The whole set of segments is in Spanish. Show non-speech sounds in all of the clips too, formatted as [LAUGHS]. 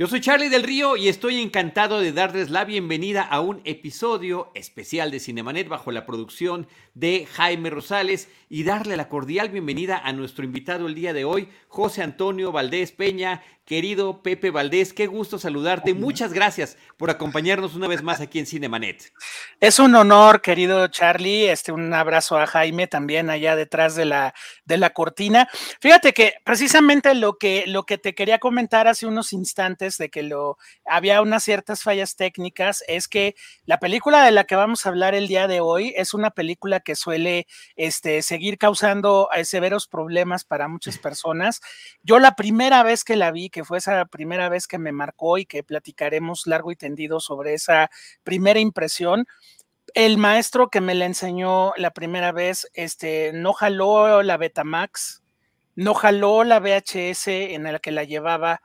Yo soy Charlie del Río y estoy encantado de darles la bienvenida a un episodio especial de Cinemanet bajo la producción de Jaime Rosales y darle la cordial bienvenida a nuestro invitado el día de hoy, José Antonio Valdés Peña, Querido Pepe Valdés, qué gusto saludarte. Muchas gracias por acompañarnos una vez más aquí en Cinemanet. Es un honor, querido Charlie. Este, un abrazo a Jaime también allá detrás de la, de la cortina. Fíjate que precisamente lo que, lo que te quería comentar hace unos instantes de que lo, había unas ciertas fallas técnicas es que la película de la que vamos a hablar el día de hoy es una película que suele este, seguir causando eh, severos problemas para muchas personas. Yo la primera vez que la vi, que fue esa primera vez que me marcó y que platicaremos largo y tendido sobre esa primera impresión. El maestro que me la enseñó la primera vez, este, no jaló la Betamax, no jaló la VHS en la que la llevaba.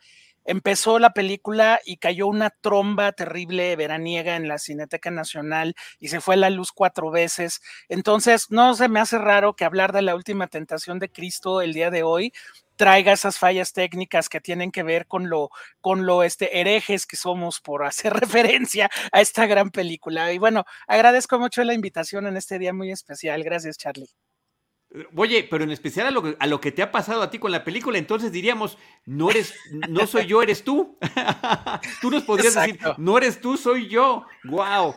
Empezó la película y cayó una tromba terrible veraniega en la Cineteca Nacional y se fue la luz cuatro veces. Entonces, no se me hace raro que hablar de la última tentación de Cristo el día de hoy traiga esas fallas técnicas que tienen que ver con lo, con lo este, herejes que somos por hacer [LAUGHS] referencia a esta gran película. Y bueno, agradezco mucho la invitación en este día muy especial. Gracias, Charlie. Oye, pero en especial a lo, que, a lo que te ha pasado a ti con la película, entonces diríamos, no eres, no soy yo, eres tú. [LAUGHS] tú nos podrías decir, no eres tú, soy yo. Wow.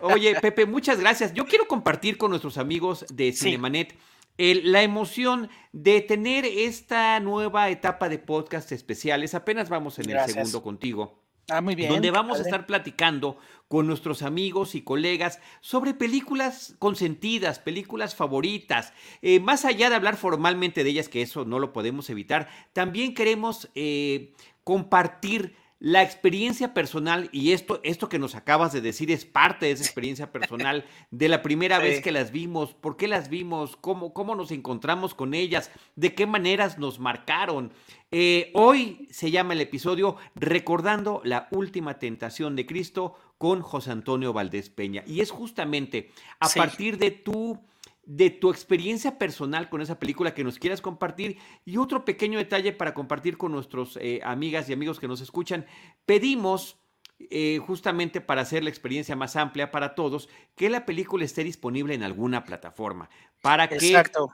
Oye, Pepe, muchas gracias. Yo quiero compartir con nuestros amigos de Cinemanet la emoción de tener esta nueva etapa de podcast especiales. Apenas vamos en el segundo contigo. Ah, muy bien. Donde vamos a estar platicando con nuestros amigos y colegas sobre películas consentidas, películas favoritas. Eh, más allá de hablar formalmente de ellas, que eso no lo podemos evitar, también queremos eh, compartir la experiencia personal, y esto, esto que nos acabas de decir es parte de esa experiencia personal, [LAUGHS] de la primera vez que las vimos, por qué las vimos, cómo, cómo nos encontramos con ellas, de qué maneras nos marcaron. Eh, hoy se llama el episodio Recordando la última tentación de Cristo con José Antonio Valdés Peña. Y es justamente a partir de tu de tu experiencia personal con esa película que nos quieras compartir y otro pequeño detalle para compartir con nuestros eh, amigas y amigos que nos escuchan. Pedimos, eh, justamente para hacer la experiencia más amplia para todos, que la película esté disponible en alguna plataforma. Para Exacto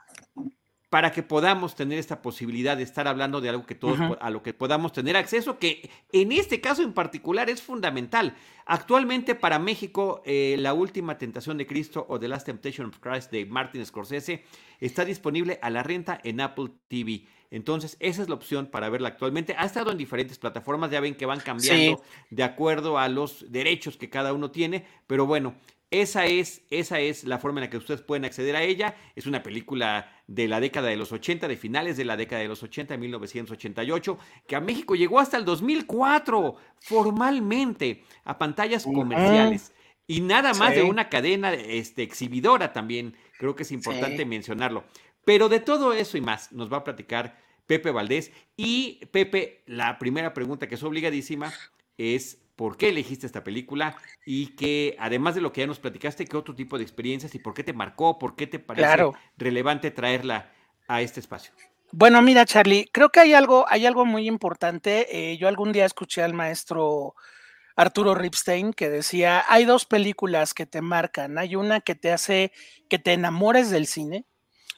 para que podamos tener esta posibilidad de estar hablando de algo que todos a lo que podamos tener acceso, que en este caso en particular es fundamental. Actualmente para México, eh, La Última Tentación de Cristo o The Last Temptation of Christ de Martin Scorsese está disponible a la renta en Apple TV. Entonces, esa es la opción para verla actualmente. Ha estado en diferentes plataformas, ya ven que van cambiando de acuerdo a los derechos que cada uno tiene, pero bueno, esa es, esa es la forma en la que ustedes pueden acceder a ella. Es una película de la década de los 80, de finales de la década de los 80, 1988, que a México llegó hasta el 2004 formalmente a pantallas comerciales. Y nada más de una cadena este, exhibidora también, creo que es importante mencionarlo. Pero de todo eso y más nos va a platicar Pepe Valdés. Y Pepe, la primera pregunta que es obligadísima es por qué elegiste esta película y que, además de lo que ya nos platicaste, qué otro tipo de experiencias y por qué te marcó, por qué te parece relevante traerla a este espacio. Bueno, mira, Charlie, creo que hay algo, hay algo muy importante. Eh, yo algún día escuché al maestro Arturo Ripstein que decía, hay dos películas que te marcan. Hay una que te hace que te enamores del cine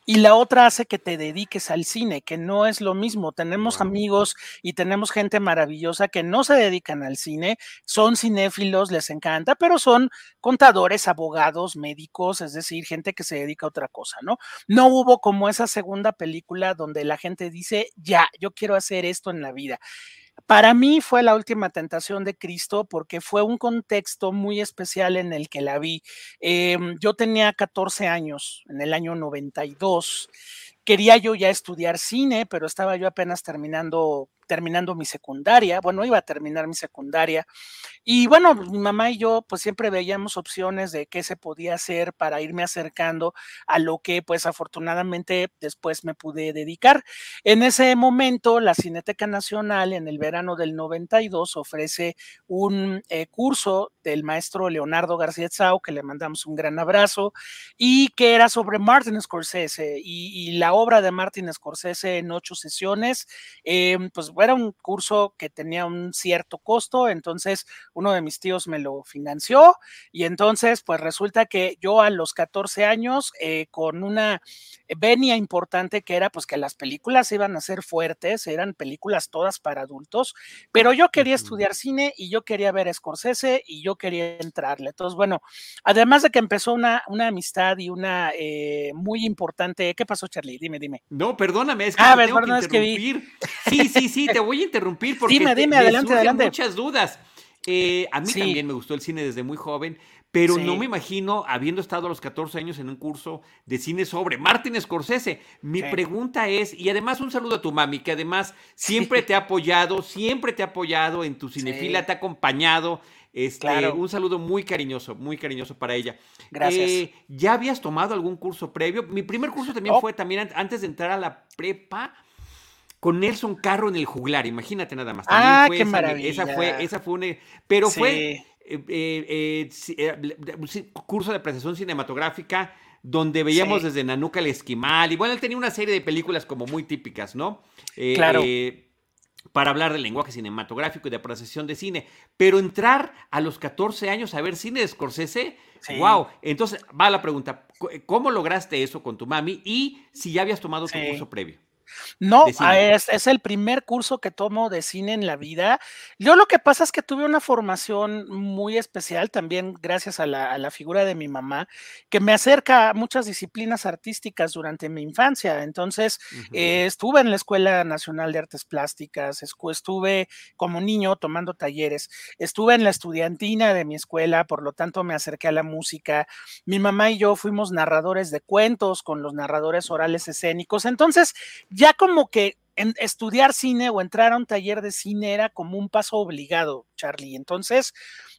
y la otra hace que te dediques al cine, que no es lo mismo. Tenemos amigos y tenemos gente maravillosa que no se dedican al cine, son cinéfilos, les encanta, pero son contadores, abogados, médicos, es decir, gente que se dedica a otra cosa, ¿no? No hubo como esa segunda película donde la gente dice, ya, yo quiero hacer esto en la vida. Para mí fue la última tentación de Cristo porque fue un contexto muy especial en el que la vi. Em, yo tenía 14 años en el año 92. Quería yo ya estudiar cine, pero estaba yo apenas terminando terminando mi secundaria, bueno, iba a terminar mi secundaria. Y bueno, mi mamá y yo pues siempre veíamos opciones de qué se podía hacer para irme acercando a lo que pues afortunadamente después me pude dedicar. En ese momento, la Cineteca Nacional en el verano del 92 ofrece un eh, curso del maestro Leonardo García Tsao, que le mandamos un gran abrazo, y que era sobre Martin Scorsese y, la obra de Martin Scorsese en ocho sesiones. Em, pues era un curso que tenía un cierto costo, entonces uno de mis tíos me lo financió y entonces pues resulta que yo a los 14 años eh, con una venia importante que era pues que las películas iban a ser fuertes, eran películas todas para adultos, pero yo quería estudiar cine y yo quería ver a Scorsese y yo quería entrarle. Entonces, bueno, además de que empezó una, una amistad y una eh, muy importante, ¿qué pasó Charlie? Dime, dime. No, perdóname, es que ah, tengo que interrumpir. Sí, sí, sí, te voy a interrumpir [LAUGHS] porque dime, dime, adelante, adelante. muchas dudas. Eh, a mí también me gustó el cine desde muy joven, pero no me imagino habiendo estado a los 14 años en un curso de cine sobre Martin Scorsese. Mi pregunta es, y además un saludo a tu mami, que además siempre [LAUGHS] te ha apoyado, siempre te ha apoyado en tu cinefila, te ha acompañado. Este, Un saludo muy cariñoso, muy cariñoso para ella. Gracias. Eh, ¿Ya habías tomado algún curso previo? Mi primer curso también oh. fue también antes de entrar a la prepa con Nelson Carro en el juglar, imagínate nada más. ah, qué maravilla. Esa fue, esa fue una, pero fue eh, eh, eh, curso de apreciación cinematográfica donde veíamos desde Nanuca el Esquimal, y bueno, él tenía una serie de películas como muy típicas, ¿no? claro. para hablar del lenguaje cinematográfico y de apreciación de cine, pero entrar a los 14 años a ver cine de Scorsese, wow. Entonces va la pregunta, ¿cómo lograste eso con tu mami y si ya habías tomado tu curso previo? No, es, el primer curso que tomo de cine en la vida. Yo lo que pasa es que tuve una formación muy especial también gracias a la, figura de mi mamá, que me acerca a muchas disciplinas artísticas durante mi infancia. Entonces, eh, estuve en la Escuela Nacional de Artes Plásticas, estuve como niño tomando talleres, estuve en la estudiantina de mi escuela, por lo tanto me acerqué a la música. Mi mamá y yo fuimos narradores de cuentos con los narradores orales escénicos. Entonces, ya como que en estudiar cine o entrar a un taller de cine era como un paso obligado, Charlie. Entonces,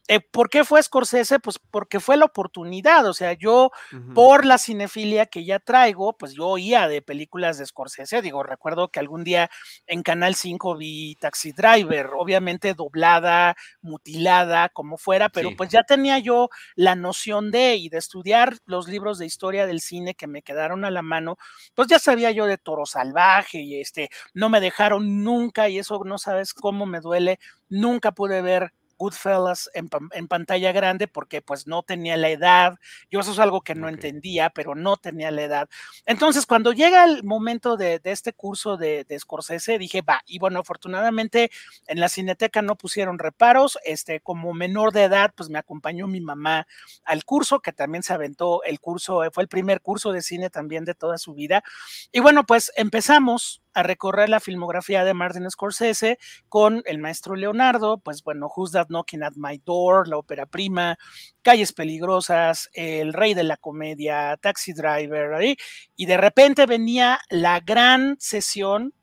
eh, ¿Por qué fue Scorsese? Pues porque fue la oportunidad, o sea, yo por la cinefilia que ya traigo, pues yo oía de películas de Scorsese, digo, recuerdo que algún día en Canal 5 vi Taxi Driver, obviamente doblada, mutilada, como fuera, pero pues ya tenía yo la noción de y de estudiar los libros de historia del cine que me quedaron a la mano, pues ya sabía yo de Toro Salvaje y este, no me dejaron nunca y eso no sabes cómo me duele, nunca pude ver Goodfellas en, en, pantalla grande porque pues no tenía la edad. Yo eso es algo que no entendía, pero no tenía la edad. Entonces, cuando llega el momento de, este curso de, de, Scorsese, dije, va, y bueno, afortunadamente en la cineteca no pusieron reparos. Este, como menor de edad, pues me acompañó mi mamá al curso, que también se aventó el curso, fue el primer curso de cine también de toda su vida. Y bueno, pues empezamos a recorrer la filmografía de Martin Scorsese con el maestro Leonardo, pues bueno, Who's That Knocking at My Door, la ópera prima, Calles Peligrosas, El Rey de la Comedia, Taxi Driver, y de repente venía la gran sesión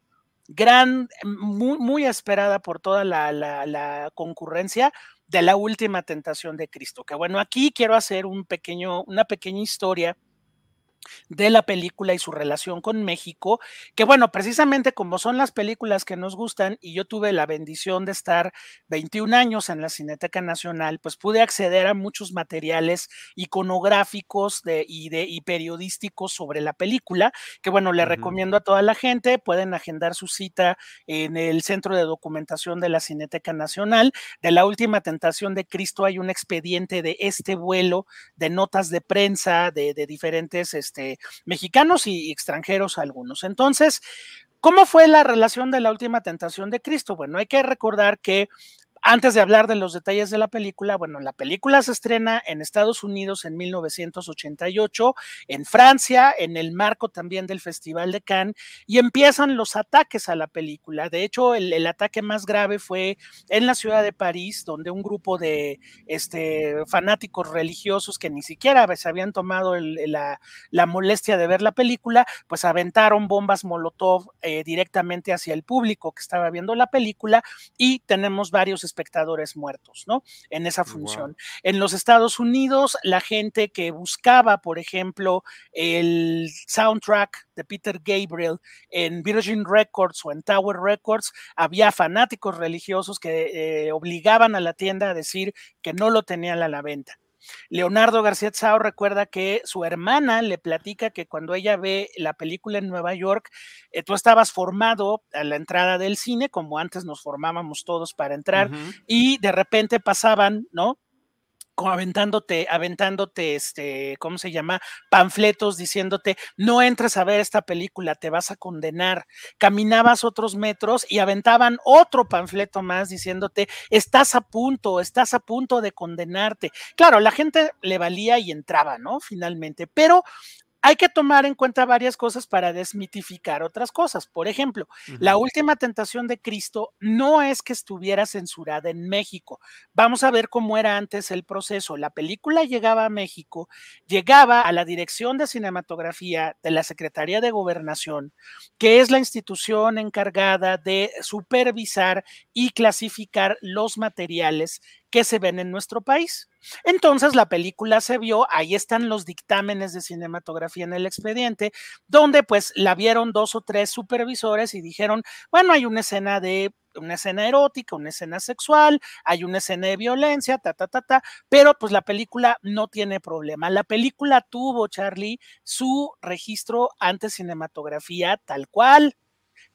gran, muy, muy esperada por toda la, la, concurrencia de la última tentación de Cristo. Que bueno, aquí quiero hacer un pequeño, una pequeña historia de la película y su relación con México, que bueno, precisamente como son las películas que nos gustan y yo tuve la bendición de estar 21 años en la Cineteca Nacional, pues pude acceder a muchos materiales iconográficos de, y, de, y periodísticos sobre la película, que bueno, le recomiendo a toda la gente, pueden agendar su cita en el Centro de Documentación de la Cineteca Nacional. De la última tentación de Cristo hay un expediente de este vuelo de notas de prensa de, de diferentes... Este, este, mexicanos y extranjeros algunos. Entonces, ¿cómo fue la relación de la última tentación de Cristo? Bueno, hay que recordar que antes de hablar de los detalles de la película, bueno, la película se estrena en Estados Unidos en 1988, en Francia, en el marco también del Festival de Cannes, y empiezan los ataques a la película. De hecho, el, ataque más grave fue en la ciudad de París, donde un grupo de este, fanáticos religiosos que ni siquiera se habían tomado la, molestia de ver la película, pues aventaron bombas Molotov eh, directamente hacia el público que estaba viendo la película y tenemos varios espectadores muertos, ¿no? En esa función. En los Estados Unidos, la gente que buscaba, por ejemplo, el soundtrack de Peter Gabriel en Virgin Records o en Tower Records, había fanáticos religiosos que eh, obligaban a la tienda a decir que no lo tenían a la venta. Leonardo García Tsao recuerda que su hermana le platica que cuando ella ve la película en Nueva York, eh, tú estabas formado a la entrada del cine, como antes nos formábamos todos para entrar, y de repente pasaban, ¿no? Aventándote, aventándote, este, ¿cómo se llama? Panfletos diciéndote, no entres a ver esta película, te vas a condenar. Caminabas otros metros y aventaban otro panfleto más diciéndote, estás a punto, estás a punto de condenarte. Claro, la gente le valía y entraba, ¿no? Finalmente, pero hay que tomar en cuenta varias cosas para desmitificar otras cosas. Por ejemplo, la última tentación de Cristo no es que estuviera censurada en México. Vamos a ver cómo era antes el proceso. La película llegaba a México, llegaba a la Dirección de Cinematografía de la Secretaría de Gobernación, que es la institución encargada de supervisar y clasificar los materiales que se ven en nuestro país. Entonces la película se vio, ahí están los dictámenes de cinematografía en el expediente, donde pues la vieron dos o tres supervisores y dijeron, bueno, hay una escena de una escena erótica, una escena sexual, hay una escena de violencia, ta, ta, ta, ta, pero pues la película no tiene problema. La película tuvo, Charlie, su registro ante cinematografía tal cual,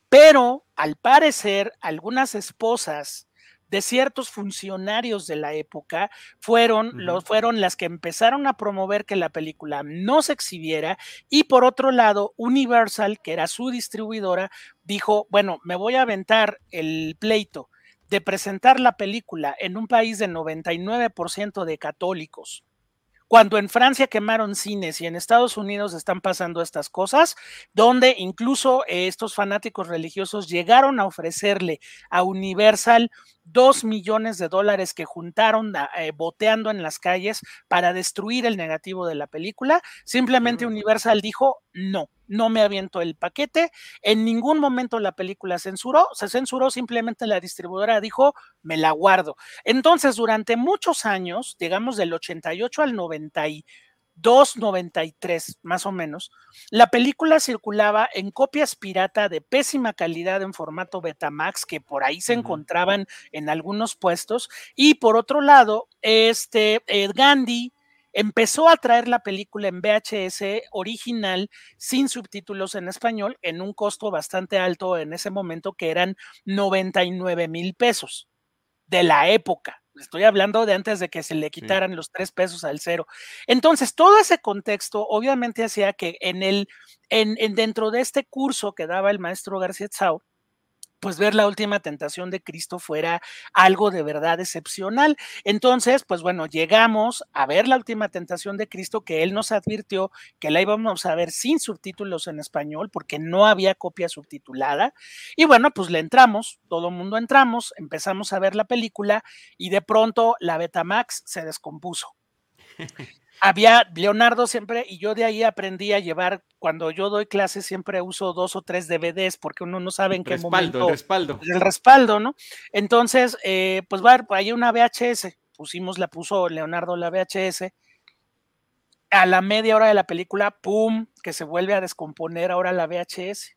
pero al parecer algunas esposas de ciertos funcionarios de la época fueron, fueron las que empezaron a promover que la película no se exhibiera y por otro lado Universal, que era su distribuidora, dijo, bueno, me voy a aventar el pleito de presentar la película en un país de 99% de católicos cuando en Francia quemaron cines y en Estados Unidos están pasando estas cosas, donde incluso estos fanáticos religiosos llegaron a ofrecerle a Universal dos millones de dólares que juntaron eh, boteando en las calles para destruir el negativo de la película. Simplemente Universal dijo, no, no me aviento el paquete. En ningún momento la película censuró, se censuró, simplemente la distribuidora dijo, me la guardo. Entonces, durante muchos años, digamos del 88 al 90 2.93 más o menos, la película circulaba en copias pirata de pésima calidad en formato Betamax que por ahí se encontraban en algunos puestos y por otro lado, este Gandhi empezó a traer la película en VHS original sin subtítulos en español en un costo bastante alto en ese momento que eran 99 mil pesos de la época. Estoy hablando de antes de que se le quitaran los tres pesos al cero. Entonces, todo ese contexto obviamente hacía que en el, en, en dentro de este curso que daba el maestro García Tsao, pues ver la última tentación de Cristo fuera algo de verdad excepcional. Entonces, pues bueno, llegamos a ver la última tentación de Cristo que él nos advirtió que la íbamos a ver sin subtítulos en español porque no había copia subtitulada. Y bueno, pues le entramos, todo el mundo entramos, empezamos a ver la película y de pronto la Betamax se descompuso. [LAUGHS] había Leonardo siempre, y yo de ahí aprendí a llevar, cuando yo doy clases siempre uso dos o tres DVDs porque uno no sabe en qué momento. El respaldo. El respaldo, ¿no? Entonces, eh, pues va, hay una VHS, pusimos, la puso Leonardo la VHS. A la media hora de la película, ¡pum! que se vuelve a descomponer ahora la VHS.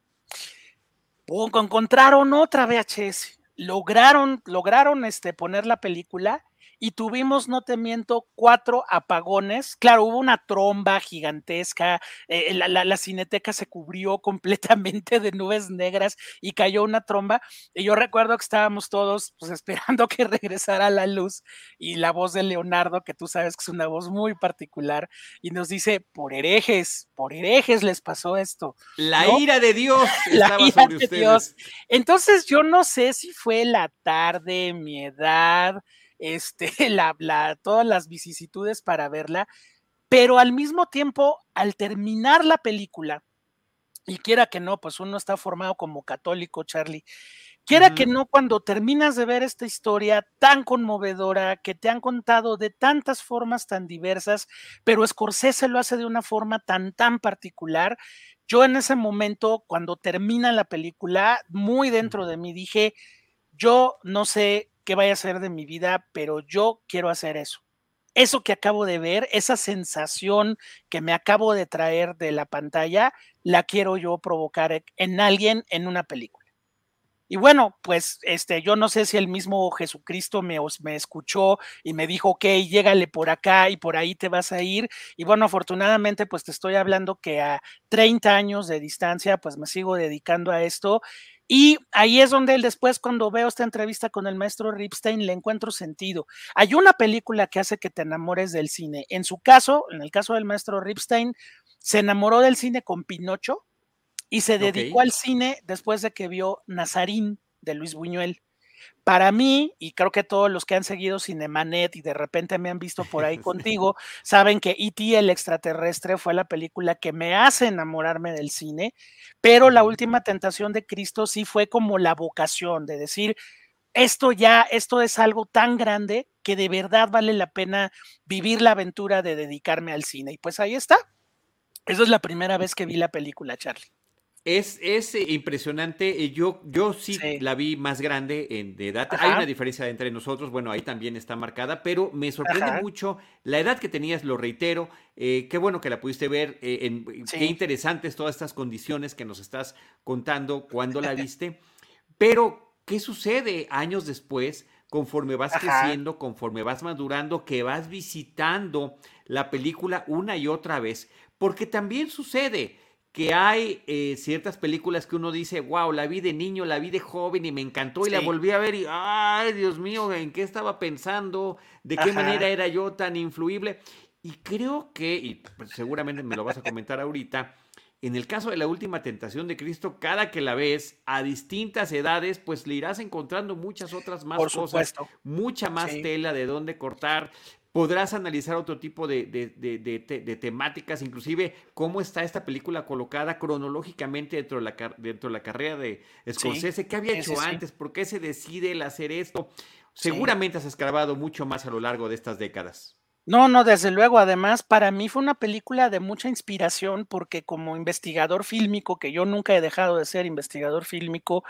¡Pum! encontraron otra VHS. Lograron, lograron este, poner la película y tuvimos, no te miento, cuatro apagones. Claro, hubo una tromba gigantesca, eh, la, cineteca se cubrió [LAUGHS] completamente de nubes negras y cayó una tromba. Y yo recuerdo que estábamos todos pues, [LAUGHS] esperando que regresara la luz y la voz de Leonardo, que tú sabes que es una voz muy particular, y nos dice, por herejes, por herejes les pasó esto. La ira de Dios. [LAUGHS] La ira de Dios. Entonces yo no sé si fue la tarde, mi edad este, [LAUGHS] la, todas las vicisitudes para verla, pero al mismo tiempo, al terminar la película, y quiera que no, pues uno está formado como católico, Charlie, quiera que no, cuando terminas de ver esta historia tan conmovedora que te han contado de tantas formas tan diversas, pero Scorsese lo hace de una forma tan, tan particular, yo en ese momento, cuando termina la película, muy dentro de mí dije, yo no sé qué vaya a ser de mi vida, pero yo quiero hacer eso. Eso que acabo de ver, esa sensación que me acabo de traer de la pantalla, la quiero yo provocar en alguien en una película. Y bueno, pues este, yo no sé si el mismo Jesucristo me, me escuchó y me dijo, ok, llégale por acá y por ahí te vas a ir. Y bueno, afortunadamente, pues te estoy hablando que a 30 años de distancia, pues me sigo dedicando a esto y ahí es donde él después, cuando veo esta entrevista con el maestro Ripstein, le encuentro sentido. Hay una película que hace que te enamores del cine. En su caso, en el caso del maestro Ripstein, se enamoró del cine con Pinocho y se dedicó al cine después de que vio Nazarín de Luis Buñuel. Para mí, y creo que todos los que han seguido Cinemanet y de repente me han visto por ahí [LAUGHS] contigo, saben que E.T. el extraterrestre fue la película que me hace enamorarme del cine, pero La última tentación de Cristo sí fue como la vocación de decir, esto ya, esto es algo tan grande que de verdad vale la pena vivir la aventura de dedicarme al cine. Y pues ahí está. Esa es la primera vez que vi la película, Charlie. Es, es eh, impresionante. Eh, yo, yo sí, la vi más grande en, de edad. Hay una diferencia entre nosotros. Bueno, ahí también está marcada, pero me sorprende mucho la edad que tenías, lo reitero. Eh, qué bueno que la pudiste ver. en, Qué interesantes todas estas condiciones que nos estás contando cuando la [LAUGHS] viste. pero, ¿qué sucede años después? Conforme vas creciendo, conforme vas madurando, que vas visitando la película una y otra vez. Porque también sucede que hay eh, ciertas películas que uno dice, wow, la vi de niño, la vi de joven y me encantó y la volví a ver y, ay, Dios mío, ¿en qué estaba pensando? ¿De qué manera era yo tan influible? Y creo que, y pues, seguramente me lo vas a comentar ahorita, en el caso de la última tentación de Cristo, cada que la ves a distintas edades, pues le irás encontrando muchas otras más cosas, mucha más tela de dónde cortar podrás analizar otro tipo de, de, temáticas, inclusive cómo está esta película colocada cronológicamente dentro de la, dentro de la carrera de Scorsese, qué había hecho antes, por qué se decide el hacer esto. Seguramente has escarbado mucho más a lo largo de estas décadas. No, no, desde luego. Además, para mí fue una película de mucha inspiración porque como investigador fílmico, que yo nunca he dejado de ser investigador fílmico,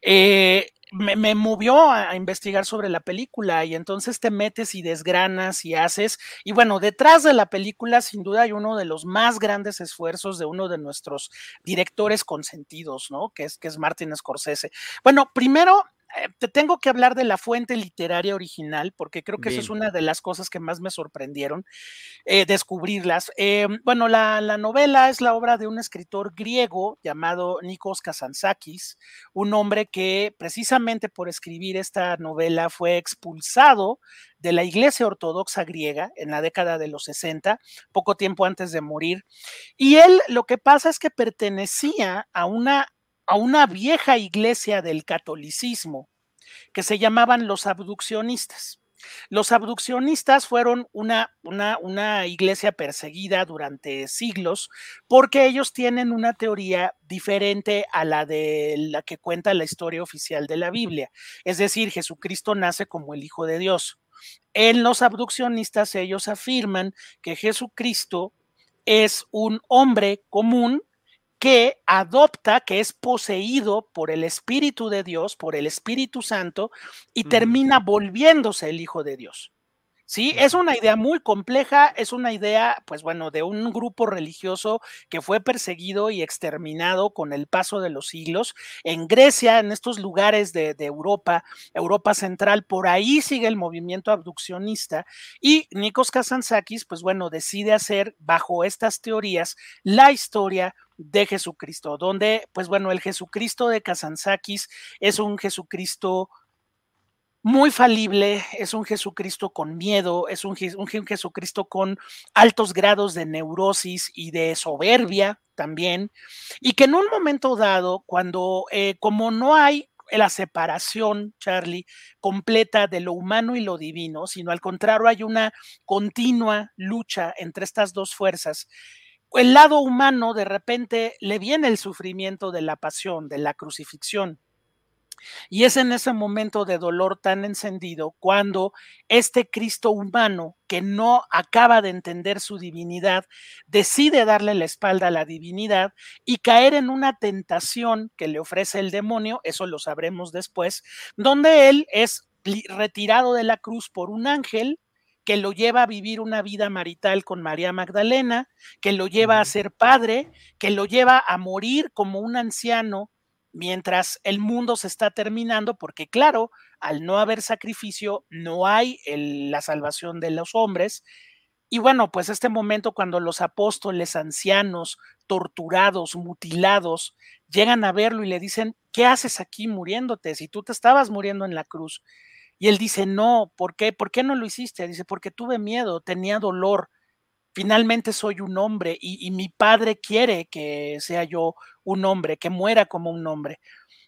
eh, me, movió a, investigar sobre la película y entonces te metes y desgranas y haces. Y bueno, detrás de la película sin duda hay uno de los más grandes esfuerzos de uno de nuestros directores consentidos, ¿no? Que es, que es Martin Scorsese. Bueno, primero te tengo que hablar de la fuente literaria original, porque creo que eso es una de las cosas que más me sorprendieron, eh, descubrirlas. Eh, bueno, la, novela es la obra de un escritor griego llamado Nikos Kazantzakis, un hombre que precisamente por escribir esta novela fue expulsado de la Iglesia Ortodoxa griega en la década de los 60, poco tiempo antes de morir. Y él lo que pasa es que pertenecía a una a una vieja iglesia del catolicismo que se llamaban los abduccionistas. Los abduccionistas fueron una, una, una, iglesia perseguida durante siglos porque ellos tienen una teoría diferente a la de la que cuenta la historia oficial de la Biblia. Es decir, Jesucristo nace como el Hijo de Dios. En los abduccionistas ellos afirman que Jesucristo es un hombre común que adopta, que es poseído por el Espíritu de Dios, por el Espíritu Santo, y termina volviéndose el Hijo de Dios. Sí, es una idea muy compleja, es una idea, pues bueno, de un grupo religioso que fue perseguido y exterminado con el paso de los siglos. En Grecia, en estos lugares de, Europa, Europa Central, por ahí sigue el movimiento abduccionista y Nikos Kazantzakis, pues bueno, decide hacer bajo estas teorías la historia de Jesucristo, donde, pues bueno, el Jesucristo de Kazantzakis es un Jesucristo muy falible, es un Jesucristo con miedo, es un, Jesucristo con altos grados de neurosis y de soberbia también, y que en un momento dado, cuando eh, como no hay la separación, Charlie, completa de lo humano y lo divino, sino al contrario, hay una continua lucha entre estas dos fuerzas. El lado humano de repente le viene el sufrimiento de la pasión, de la crucifixión, y es en ese momento de dolor tan encendido cuando este Cristo humano que no acaba de entender su divinidad decide darle la espalda a la divinidad y caer en una tentación que le ofrece el demonio, eso lo sabremos después, donde él es retirado de la cruz por un ángel que lo lleva a vivir una vida marital con María Magdalena, que lo lleva a ser padre, que lo lleva a morir como un anciano mientras el mundo se está terminando, porque claro, al no haber sacrificio, no hay la salvación de los hombres. Y bueno, pues este momento cuando los apóstoles ancianos, torturados, mutilados, llegan a verlo y le dicen, ¿qué haces aquí muriéndote si tú te estabas muriendo en la cruz? Y él dice, no, ¿por qué? ¿Por qué no lo hiciste? Dice, porque tuve miedo, tenía dolor, finalmente soy un hombre y, mi padre quiere que sea yo un hombre, que muera como un hombre.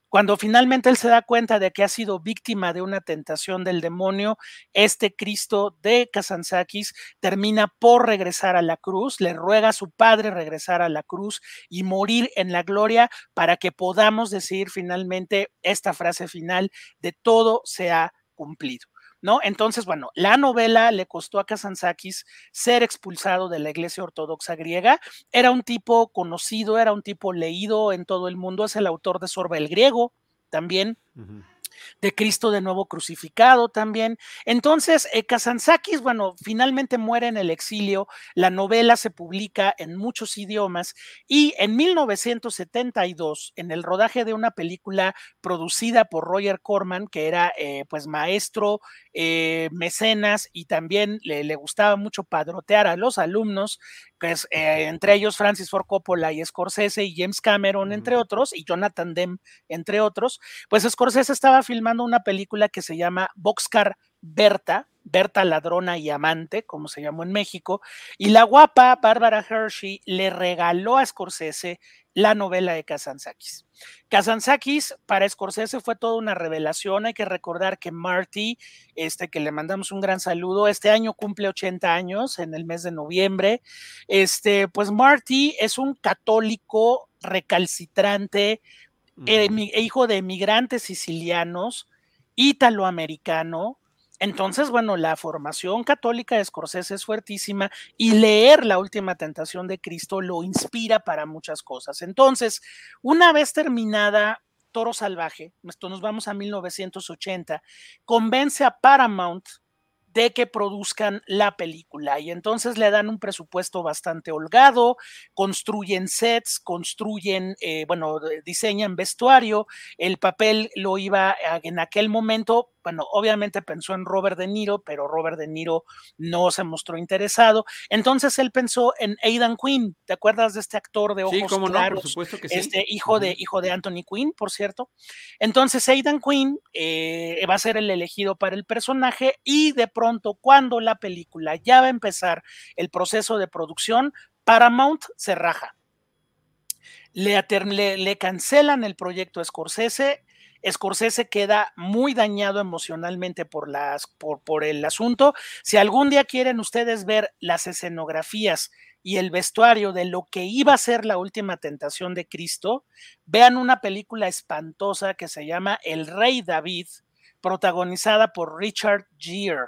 Cuando finalmente él se da cuenta de que ha sido víctima de una tentación del demonio, este Cristo de Kazantzakis termina por regresar a la cruz, le ruega a su padre regresar a la cruz y morir en la gloria para que podamos decir finalmente esta frase final de todo se ha cumplido. ¿No? Entonces, bueno, la novela le costó a Kazantzakis ser expulsado de la Iglesia Ortodoxa griega. Era un tipo conocido, era un tipo leído en todo el mundo, es el autor de Sorba el Griego también de Cristo de nuevo crucificado también. Entonces, eh, bueno, finalmente muere en el exilio, la novela se publica en muchos idiomas y en 1972, en el rodaje de una película producida por Roger Corman, que era eh, pues maestro, eh, mecenas y también le, le, gustaba mucho padrotear a los alumnos, pues, entre ellos Francis Ford Coppola y Scorsese y James Cameron, entre otros, y Jonathan Demme, entre otros, pues Scorsese estaba filmando una película que se llama Boxcar Berta, Berta ladrona y amante, como se llamó en México, y la guapa Bárbara Hershey le regaló a Scorsese la novela de Kazantzakis. Kazantzakis para Scorsese fue toda una revelación. Hay que recordar que Marty, este que le mandamos un gran saludo, este año cumple 80 años en el mes de noviembre. Este, pues Marty es un católico recalcitrante, eh, hijo de emigrantes sicilianos, ítaloamericano, entonces, bueno, la formación católica de Scorsese es fuertísima y leer La Última Tentación de Cristo lo inspira para muchas cosas. Entonces, una vez terminada Toro Salvaje, esto nos vamos a 1980, convence a Paramount de que produzcan la película. Y entonces le dan un presupuesto bastante holgado, construyen sets, construyen, eh, bueno, diseñan vestuario. El papel lo iba en aquel momento bueno, obviamente pensó en Robert De Niro, pero Robert De Niro no se mostró interesado. Entonces él pensó en Aidan Quinn. ¿Te acuerdas de este actor de ojos sí, claros? por supuesto que sí. Este hijo de hijo de Anthony Quinn, por cierto. Entonces Aidan Quinn eh, va a ser el elegido para el personaje y de pronto cuando la película ya va a empezar el proceso de producción, Paramount se raja. Le, le, le, cancelan el proyecto Scorsese, Scorsese queda muy dañado emocionalmente por, las, por, por el asunto. Si algún día quieren ustedes ver las escenografías y el vestuario de lo que iba a ser la última tentación de Cristo, vean una película espantosa que se llama El Rey David, protagonizada por Richard Gere.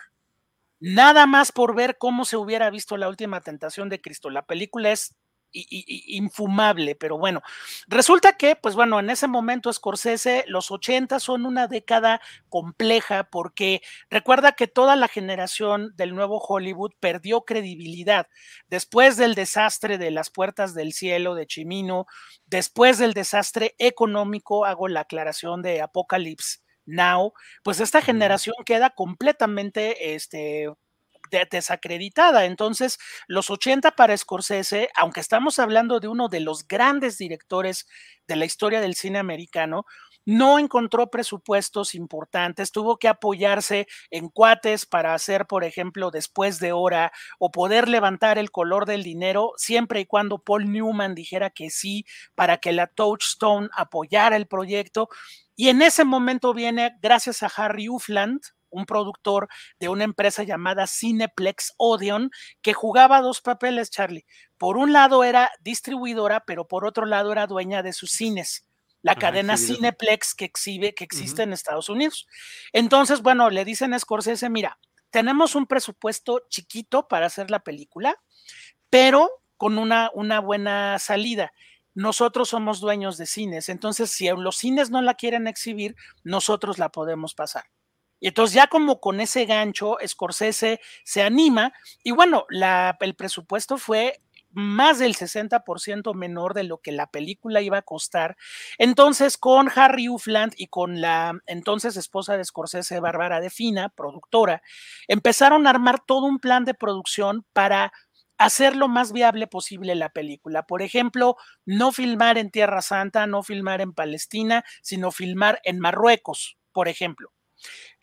Nada más por ver cómo se hubiera visto la última tentación de Cristo. La película es infumable, pero bueno, resulta que, pues bueno, en ese momento Scorsese, los 80 son una década compleja porque recuerda que toda la generación del nuevo Hollywood perdió credibilidad. Después del desastre de las puertas del cielo de Chimino, después del desastre económico, hago la aclaración de Apocalypse Now, pues esta generación queda completamente este, desacreditada. Entonces, los 80 para Scorsese, aunque estamos hablando de uno de los grandes directores de la historia del cine americano, no encontró presupuestos importantes, tuvo que apoyarse en cuates para hacer, por ejemplo, después de hora o poder levantar el color del dinero siempre y cuando Paul Newman dijera que sí para que la Touchstone apoyara el proyecto. Y en ese momento viene, gracias a Harry Ufland, un productor de una empresa llamada Cineplex Odeon, que jugaba dos papeles, Charlie. Por un lado era distribuidora, pero por otro lado era dueña de sus cines la cadena Cineplex que exhibe, que existe en Estados Unidos. Entonces, bueno, le dicen a Scorsese, mira, tenemos un presupuesto chiquito para hacer la película, pero con una, una buena salida nosotros somos dueños de cines, entonces si los cines no la quieren exhibir, nosotros la podemos pasar. Y entonces ya como con ese gancho, Scorsese se anima y bueno, el presupuesto fue más del 60% menor de lo que la película iba a costar. Entonces, con Harry Ufland y con la entonces esposa de Scorsese, Bárbara De Fina, productora, empezaron a armar todo un plan de producción para hacer lo más viable posible la película. Por ejemplo, no filmar en Tierra Santa, no filmar en Palestina, sino filmar en Marruecos, por ejemplo.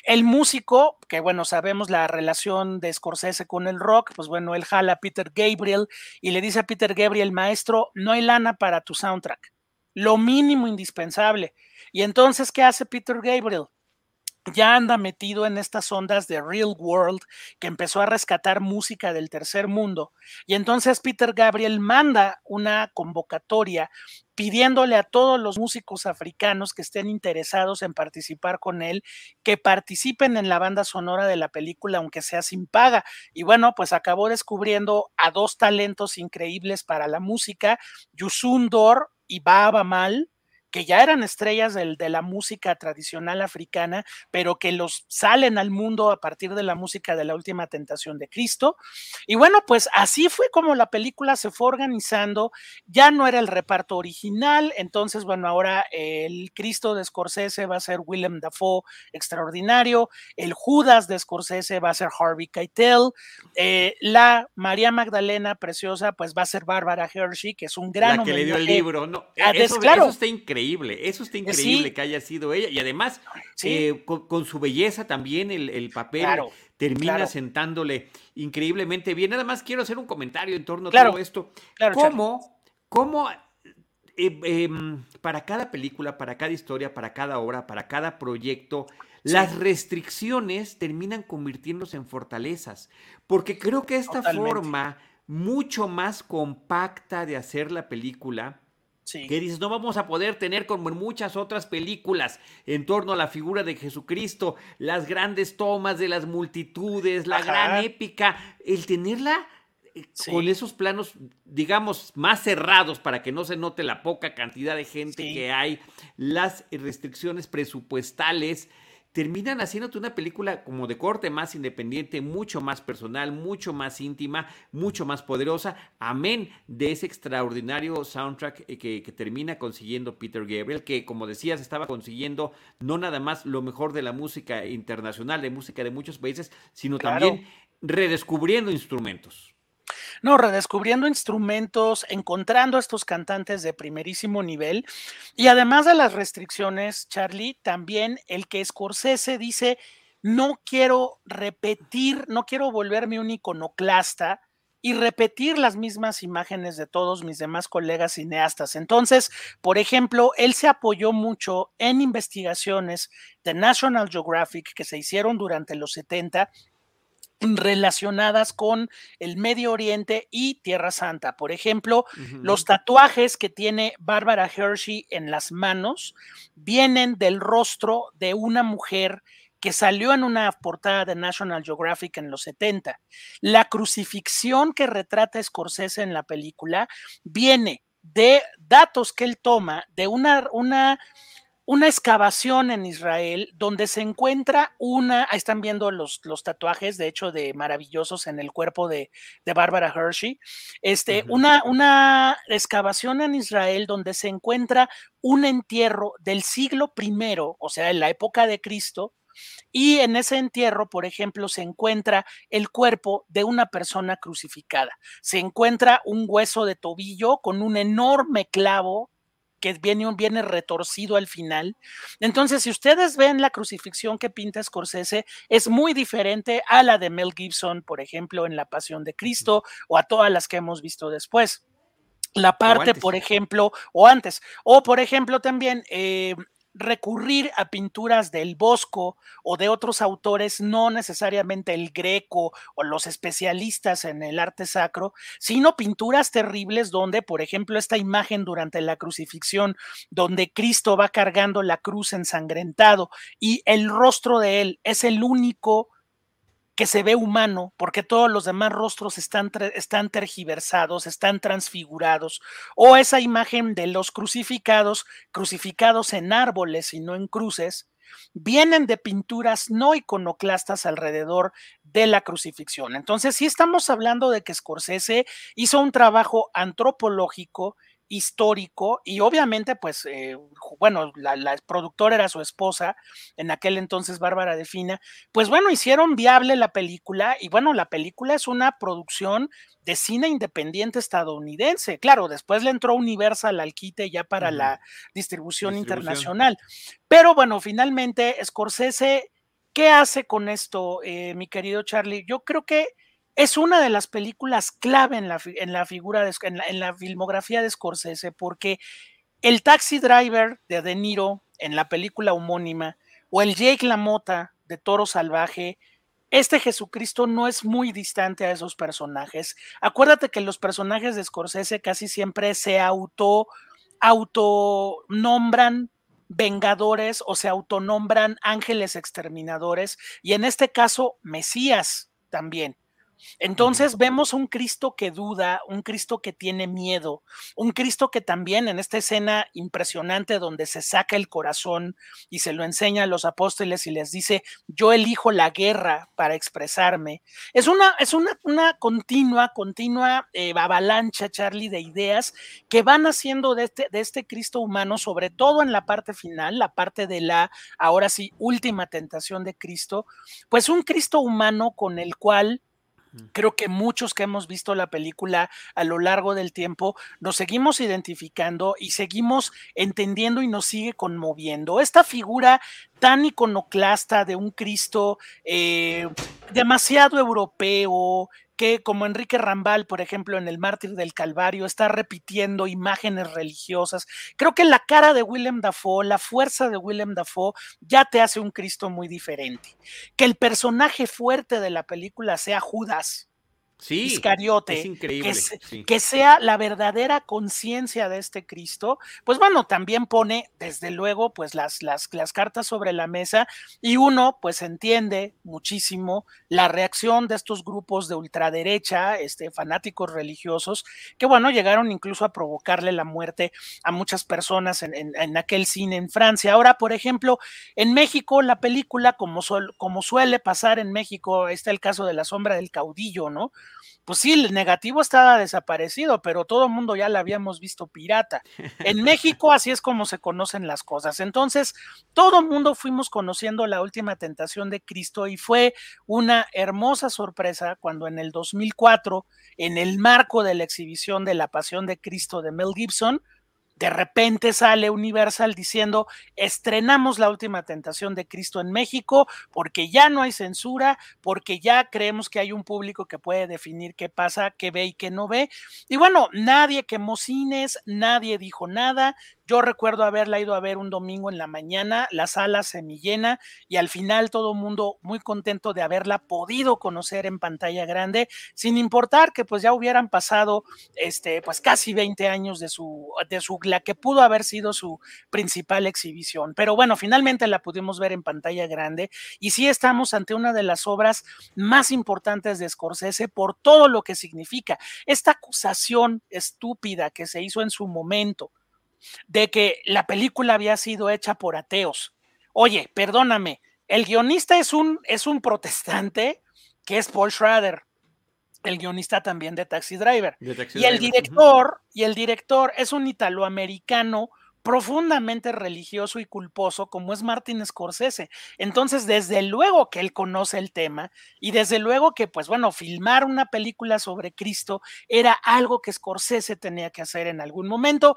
El músico, que bueno, sabemos la relación de Scorsese con el rock, pues bueno, él jala a Peter Gabriel y le dice a Peter Gabriel, maestro, no hay lana para tu soundtrack, lo mínimo indispensable. Y entonces, ¿qué hace Peter Gabriel? Ya anda metido en estas ondas de Real World, que empezó a rescatar música del tercer mundo. Y entonces Peter Gabriel manda una convocatoria pidiéndole a todos los músicos africanos que estén interesados en participar con él, que participen en la banda sonora de la película, aunque sea sin paga. Y bueno, pues acabó descubriendo a dos talentos increíbles para la música, Yusun Dor y Baba Mal, que ya eran estrellas de la música tradicional africana, pero que los salen al mundo a partir de la música de la última tentación de Cristo. Y bueno, pues así fue como la película se fue organizando. Ya no era el reparto original, entonces, bueno, ahora el Cristo de Scorsese va a ser Willem Dafoe, extraordinario. El Judas de Scorsese va a ser Harvey Keitel. Eh, la María Magdalena, preciosa, pues va a ser Bárbara Hershey, que es un gran la que le dio el libro, no, ah, eso, claro. eso está increíble increíble, eso está increíble que haya sido ella. Y además, eh, con, su belleza también el, papel termina sentándole increíblemente bien. Nada más quiero hacer un comentario en torno a todo esto. ¿Cómo, cómo eh, em, para cada película, para cada historia, para cada obra, para cada proyecto, las restricciones terminan convirtiéndose en fortalezas? Porque creo que esta forma mucho más compacta de hacer la película que dices, no vamos a poder tener como en muchas otras películas en torno a la figura de Jesucristo, las grandes tomas de las multitudes, la gran épica, el tenerla eh, con esos planos, digamos, más cerrados para que no se note la poca cantidad de gente que hay, las restricciones presupuestales, terminan haciéndote una película como de corte más independiente, mucho más personal, mucho más íntima, mucho más poderosa, amén de ese extraordinario soundtrack eh, que, termina consiguiendo Peter Gabriel, que como decías estaba consiguiendo no nada más lo mejor de la música internacional, de música de muchos países, sino también redescubriendo instrumentos. No, redescubriendo instrumentos, encontrando a estos cantantes de primerísimo nivel. Y además de las restricciones, Charlie, también el que Scorsese dice, no quiero repetir, no quiero volverme un iconoclasta y repetir las mismas imágenes de todos mis demás colegas cineastas. Entonces, por ejemplo, él se apoyó mucho en investigaciones de National Geographic que se hicieron durante los 70 relacionadas con el Medio Oriente y Tierra Santa. Por ejemplo, los tatuajes que tiene Bárbara Hershey en las manos vienen del rostro de una mujer que salió en una portada de National Geographic en los 70. La crucifixión que retrata Scorsese en la película viene de datos que él toma de una, una una excavación en Israel donde se encuentra una, ahí están viendo los, los tatuajes, de hecho, de maravillosos en el cuerpo de, de Barbara Hershey, este, una, una excavación en Israel donde se encuentra un entierro del siglo primero, o sea, en la época de Cristo, y en ese entierro, por ejemplo, se encuentra el cuerpo de una persona crucificada. Se encuentra un hueso de tobillo con un enorme clavo que viene, viene retorcido al final. Entonces, si ustedes ven la crucifixión que pinta Scorsese, es muy diferente a la de Mel Gibson, por ejemplo, en La Pasión de Cristo, o a todas las que hemos visto después. La parte, por ejemplo, o antes, o por ejemplo también eh, recurrir a pinturas del Bosco o de otros autores, no necesariamente el Greco o los especialistas en el arte sacro, sino pinturas terribles donde, por ejemplo, esta imagen durante la crucifixión, donde Cristo va cargando la cruz ensangrentado y el rostro de él es el único que se ve humano, porque todos los demás rostros están, están tergiversados, están transfigurados, o esa imagen de los crucificados, crucificados en árboles y no en cruces, vienen de pinturas no iconoclastas alrededor de la crucifixión. Entonces, sí estamos hablando de que Scorsese hizo un trabajo antropológico histórico y obviamente pues eh, bueno la, productora era su esposa en aquel entonces Bárbara de Fina pues bueno hicieron viable la película y bueno la película es una producción de cine independiente estadounidense. Claro después le entró Universal al quite ya para la distribución, internacional. Pero bueno finalmente Scorsese ¿qué hace con esto eh, mi querido Charlie? yo creo que es una de las películas clave en la, figura, de, en, la, filmografía de Scorsese, porque el Taxi Driver de De Niro en la película homónima, o el Jake LaMotta de Toro Salvaje, este Jesucristo no es muy distante a esos personajes. Acuérdate que los personajes de Scorsese casi siempre se auto, autonombran vengadores o se autonombran ángeles exterminadores, y en este caso, Mesías también. Entonces vemos un Cristo que duda, un Cristo que tiene miedo, un Cristo que también en esta escena impresionante donde se saca el corazón y se lo enseña a los apóstoles y les dice, yo elijo la guerra para expresarme. Es una, es una, una continua, continua eh, avalancha, Charlie, de ideas que van haciendo de este, de este Cristo humano, sobre todo en la parte final, la parte de la, ahora sí, última tentación de Cristo, pues un Cristo humano con el cual Creo que muchos que hemos visto la película a lo largo del tiempo nos seguimos identificando y seguimos entendiendo y nos sigue conmoviendo. Esta figura tan iconoclasta de un Cristo eh, demasiado europeo, que como Enrique Rambal, por ejemplo, en El Mártir del Calvario, está repitiendo imágenes religiosas. Creo que la cara de Willem Dafoe, la fuerza de Willem Dafoe, ya te hace un Cristo muy diferente. Que el personaje fuerte de la película sea Judas, sí, Iscariote, que, sea la verdadera conciencia de este Cristo, pues bueno, también pone desde luego pues las, las, las cartas sobre la mesa y uno pues entiende muchísimo la reacción de estos grupos de ultraderecha, este, fanáticos religiosos, que bueno, llegaron incluso a provocarle la muerte a muchas personas en, en, aquel cine en Francia. Ahora, por ejemplo, en México, la película, como, como suele pasar en México, está el caso de la sombra del caudillo, ¿no? Pues sí, el negativo estaba desaparecido, pero todo el mundo ya la habíamos visto pirata. En [LAUGHS] México así es como se conocen las cosas. Entonces, todo el mundo fuimos conociendo la última tentación de Cristo y fue una hermosa sorpresa cuando en el 2004, en el marco de la exhibición de la Pasión de Cristo de Mel Gibson, de repente sale Universal diciendo, estrenamos la última tentación de Cristo en México porque ya no hay censura, porque ya creemos que hay un público que puede definir qué pasa, qué ve y qué no ve. Y bueno, nadie quemó cines, nadie dijo nada. Yo recuerdo haberla ido a ver un domingo en la mañana, la sala semillena y al final todo el mundo muy contento de haberla podido conocer en pantalla grande, sin importar que pues ya hubieran pasado este pues casi 20 años de su de su la que pudo haber sido su principal exhibición. Pero bueno, finalmente la pudimos ver en pantalla grande y sí estamos ante una de las obras más importantes de Scorsese por todo lo que significa. Esta acusación estúpida que se hizo en su momento de que la película había sido hecha por ateos. Oye, perdóname, el guionista es un, es un protestante que es Paul Schrader, el guionista también de Taxi Driver. y el director, y el director es un italoamericano profundamente religioso y culposo como es Martin Scorsese. Entonces, desde luego que él conoce el tema y desde luego que, pues bueno, filmar una película sobre Cristo era algo que Scorsese tenía que hacer en algún momento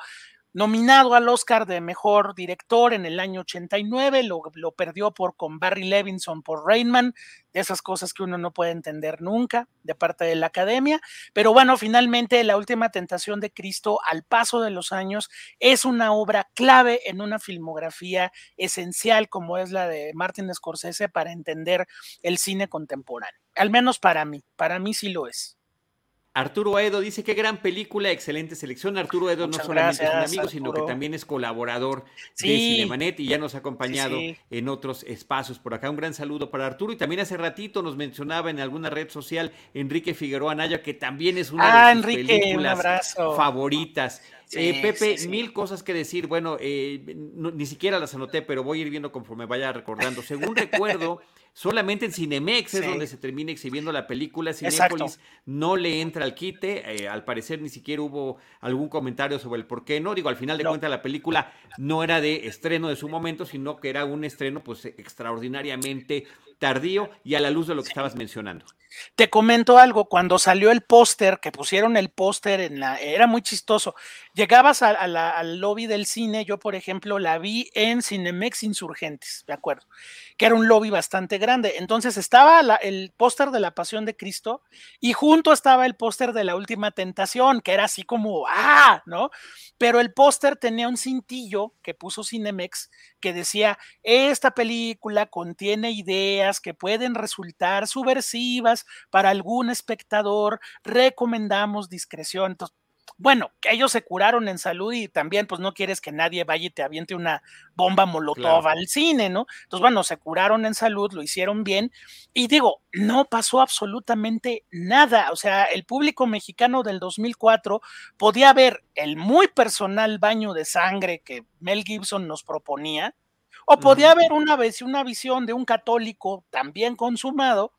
nominado al Oscar de Mejor Director en el año 89, lo, lo perdió por con Barry Levinson por Rainman, de esas cosas que uno no puede entender nunca de parte de la academia, pero bueno, finalmente La Última Tentación de Cristo al paso de los años es una obra clave en una filmografía esencial como es la de Martin Scorsese para entender el cine contemporáneo, al menos para mí, para mí sí lo es. Arturo Edo dice qué gran película, excelente selección. Arturo Edo no solamente es un amigo, sino que también es colaborador de Cinemanet y ya nos ha acompañado en otros espacios por acá. Un gran saludo para Arturo y también hace ratito nos mencionaba en alguna red social Enrique Figueroa Naya, que también es una de sus películas favoritas. Eh, Pepe, mil cosas que decir. Bueno, eh, ni siquiera las anoté, pero voy a ir viendo conforme vaya recordando. Según [LAUGHS] recuerdo, solamente en Cinemex es donde se termina exhibiendo la película. Cinépolis no le entra al quite. Eh, al parecer ni siquiera hubo algún comentario sobre el por qué no. Digo, al final de cuentas la película no era de estreno de su momento, sino que era un estreno pues extraordinariamente tardío y a la luz de lo que estabas mencionando. Te comento algo, cuando salió el póster, que pusieron el póster en la, era muy chistoso. Llegabas al lobby del cine, yo por ejemplo la vi en Cinemex Insurgentes, de acuerdo, que era un lobby bastante grande. Entonces estaba el póster de la Pasión de Cristo y junto estaba el póster de la Última Tentación, que era así como, ah, ¿no? Pero el póster tenía un cintillo que puso Cinemex que decía, esta película contiene ideas que pueden resultar subversivas para algún espectador, recomendamos discreción. Entonces, bueno, que ellos se curaron en salud y también pues no quieres que nadie vaya y te aviente una bomba molotov al cine, ¿no? Entonces, bueno, se curaron en salud, lo hicieron bien y digo, no pasó absolutamente nada, o sea, el público mexicano del 2004 podía ver el muy personal baño de sangre que Mel Gibson nos proponía, o podía haber una, vez, una visión de un católico también consumado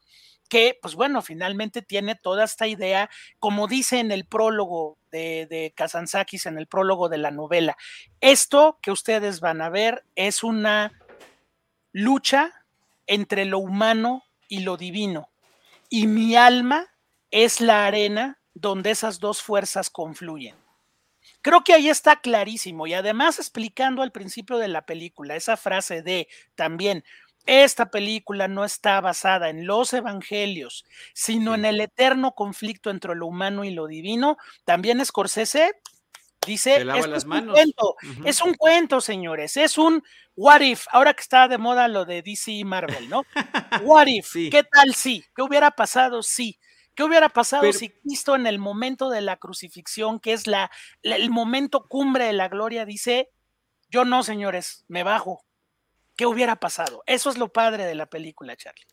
que, pues bueno, finalmente tiene toda esta idea, como dice en el prólogo de, de en el prólogo de la novela. Esto que ustedes van a ver es una lucha entre lo humano y lo divino. Y mi alma es la arena donde esas dos fuerzas confluyen. Creo que ahí está clarísimo y además explicando al principio de la película esa frase de también, esta película no está basada en los evangelios, sino en el eterno conflicto entre lo humano y lo divino. También Scorsese dice, es un cuento, es un cuento, señores, es un what if, ahora que está de moda lo de DC y Marvel, ¿no? What if, [LAUGHS] ¿qué tal si? ¿Qué hubiera pasado si? ¿Qué hubiera pasado si Cristo en el momento de la crucifixión, que es la, el momento cumbre de la gloria, dice, yo no, señores, me bajo, ¿Qué hubiera pasado? Eso es lo padre de la película, Charlie.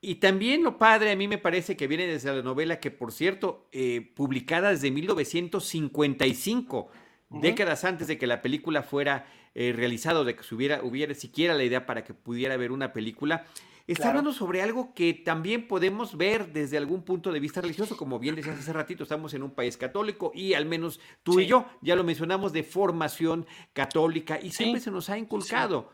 Y también lo padre a mí me parece que viene desde la novela que, por cierto, eh, publicada desde 1955, décadas antes de que la película fuera eh, realizada, de que hubiera, hubiera siquiera la idea para que pudiera haber una película. Está hablando sobre algo que también podemos ver desde algún punto de vista religioso, como bien decías hace ratito, estamos en un país católico y al menos tú y yo ya lo mencionamos de formación católica y siempre se nos ha inculcado.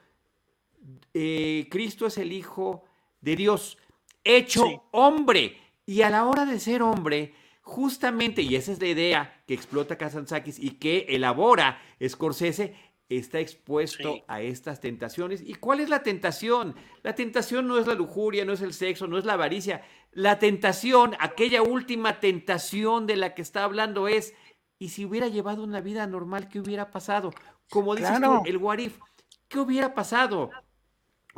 Eh, Cristo es el Hijo de Dios, hecho hombre. Y a la hora de ser hombre, justamente, y esa es la idea que explota Kazantzakis y que elabora Scorsese, está expuesto a estas tentaciones. ¿Y cuál es la tentación? La tentación no es la lujuria, no es el sexo, no es la avaricia. La tentación, aquella última tentación de la que está hablando es, ¿y si hubiera llevado una vida normal, qué hubiera pasado? como dices tú, el what if. ¿Qué hubiera pasado?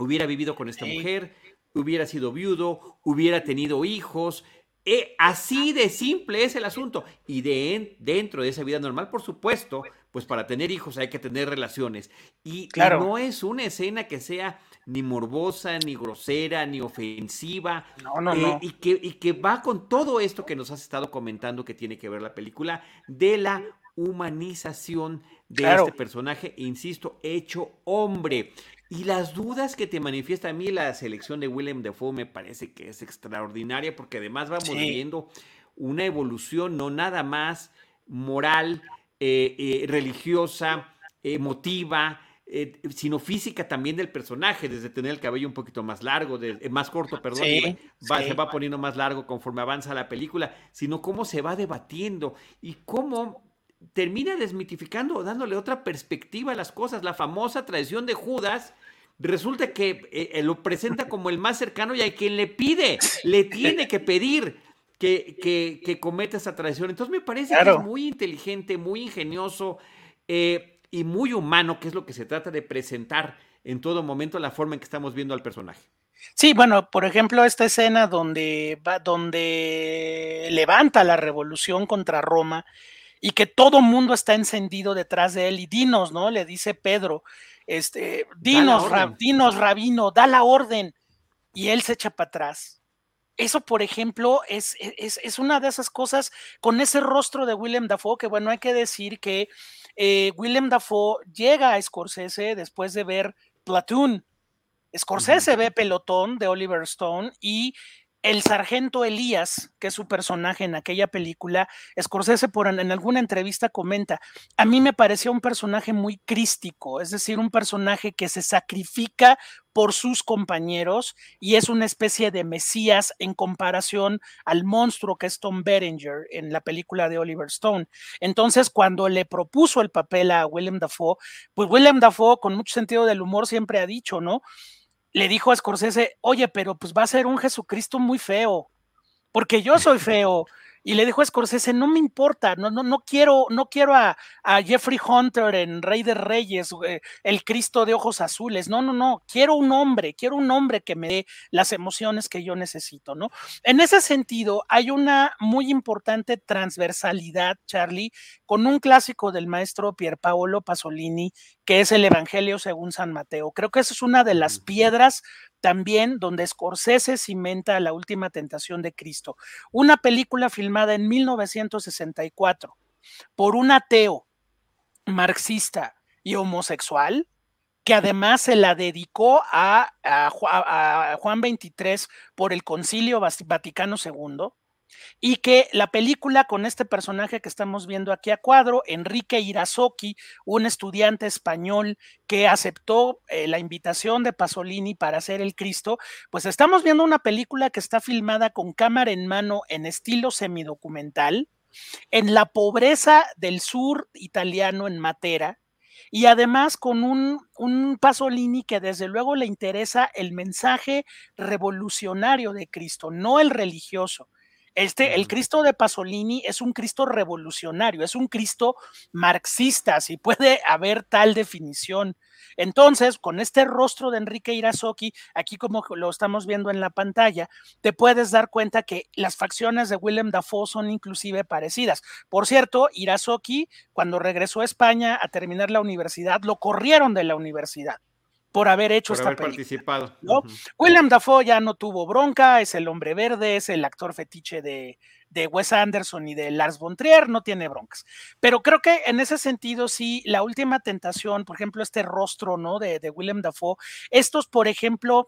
Hubiera vivido con esta mujer, hubiera sido viudo, hubiera tenido hijos, eh, así de simple es el asunto. Y de, dentro de esa vida normal, por supuesto, pues para tener hijos hay que tener relaciones. Y, claro. no es una escena que sea ni morbosa, ni grosera, ni ofensiva. No, no, no. Y que, y que va con todo esto que nos has estado comentando que tiene que ver la película, de la humanización de este personaje, insisto, hecho hombre. Y las dudas que te manifiesta a mí la selección de Willem Dafoe me parece que es extraordinaria porque además vamos viendo una evolución no nada más moral, eh, eh, religiosa, emotiva, eh, sino física también del personaje, desde tener el cabello un poquito más largo, más corto, perdón, se va poniendo más largo conforme avanza la película, sino cómo se va debatiendo y cómo termina desmitificando, dándole otra perspectiva a las cosas. La famosa tradición de Judas resulta que eh, eh, lo presenta [LAUGHS] como el más cercano y a quien le pide, le tiene que pedir que, que, cometa esa traición. Entonces me parece que es muy inteligente, muy ingenioso eh, y muy humano, que es lo que se trata de presentar en todo momento la forma en que estamos viendo al personaje. Sí, bueno, por ejemplo, esta escena donde va, donde levanta la revolución contra Roma y que todo mundo está encendido detrás de él y dinos, ¿no? Le dice Pedro, este, dinos, dinos, rabino, da la orden. Y él se echa para atrás. Eso, por ejemplo, es, es, es, una de esas cosas con ese rostro de Willem Dafoe, que bueno, hay que decir que eh, Willem Dafoe llega a Scorsese después de ver Platoon. Scorsese ve Pelotón de Oliver Stone y el sargento Elías, que es su personaje en aquella película, Scorsese por en, alguna entrevista comenta, a mí me parecía un personaje muy crístico, es decir, un personaje que se sacrifica por sus compañeros y es una especie de mesías en comparación al monstruo que es Tom Berenger en la película de Oliver Stone. Entonces, cuando le propuso el papel a William Dafoe, pues William Dafoe, con mucho sentido del humor, siempre ha dicho, ¿no? Le dijo a Scorsese, oye, pero pues va a ser un Jesucristo muy feo, porque yo soy [LAUGHS] feo y le dijo a Scorsese, no me importa, no, no, no quiero, no quiero a, Jeffrey Hunter en Rey de Reyes, eh, el Cristo de ojos azules, no, no, no, quiero un hombre, quiero un hombre que me dé las emociones que yo necesito, ¿no? En ese sentido, hay una muy importante transversalidad, Charlie, con un clásico del maestro Pierpaolo Pasolini, que es el Evangelio según San Mateo. Creo que esa es una de las piedras también donde Scorsese cimenta la última tentación de Cristo, una película filmada en 1964 por un ateo marxista y homosexual que además se la dedicó a, a Juan XXIII por el Concilio Vaticano II y que la película con este personaje que estamos viendo aquí a cuadro, Enrique Irazoki, un estudiante español que aceptó eh, la invitación de Pasolini para hacer el Cristo, pues estamos viendo una película que está filmada con cámara en mano en estilo semidocumental, en la pobreza del sur italiano en Matera, y además con un, un, Pasolini que desde luego le interesa el mensaje revolucionario de Cristo, no el religioso. Este, el Cristo de Pasolini es un Cristo revolucionario, es un Cristo marxista, si puede haber tal definición. Entonces, con este rostro de Enrique Irazoki, aquí como lo estamos viendo en la pantalla, te puedes dar cuenta que las facciones de Willem Dafoe son inclusive parecidas. Por cierto, Irazoki, cuando regresó a España a terminar la universidad, lo corrieron de la universidad por haber hecho esta participado. William Dafoe ya no tuvo bronca, es el hombre verde, es el actor fetiche de, de Wes Anderson y de Lars von Trier, no tiene broncas. Pero creo que en ese sentido sí, la última tentación, por ejemplo, este rostro, ¿no? De, de William Dafoe, estos, por ejemplo,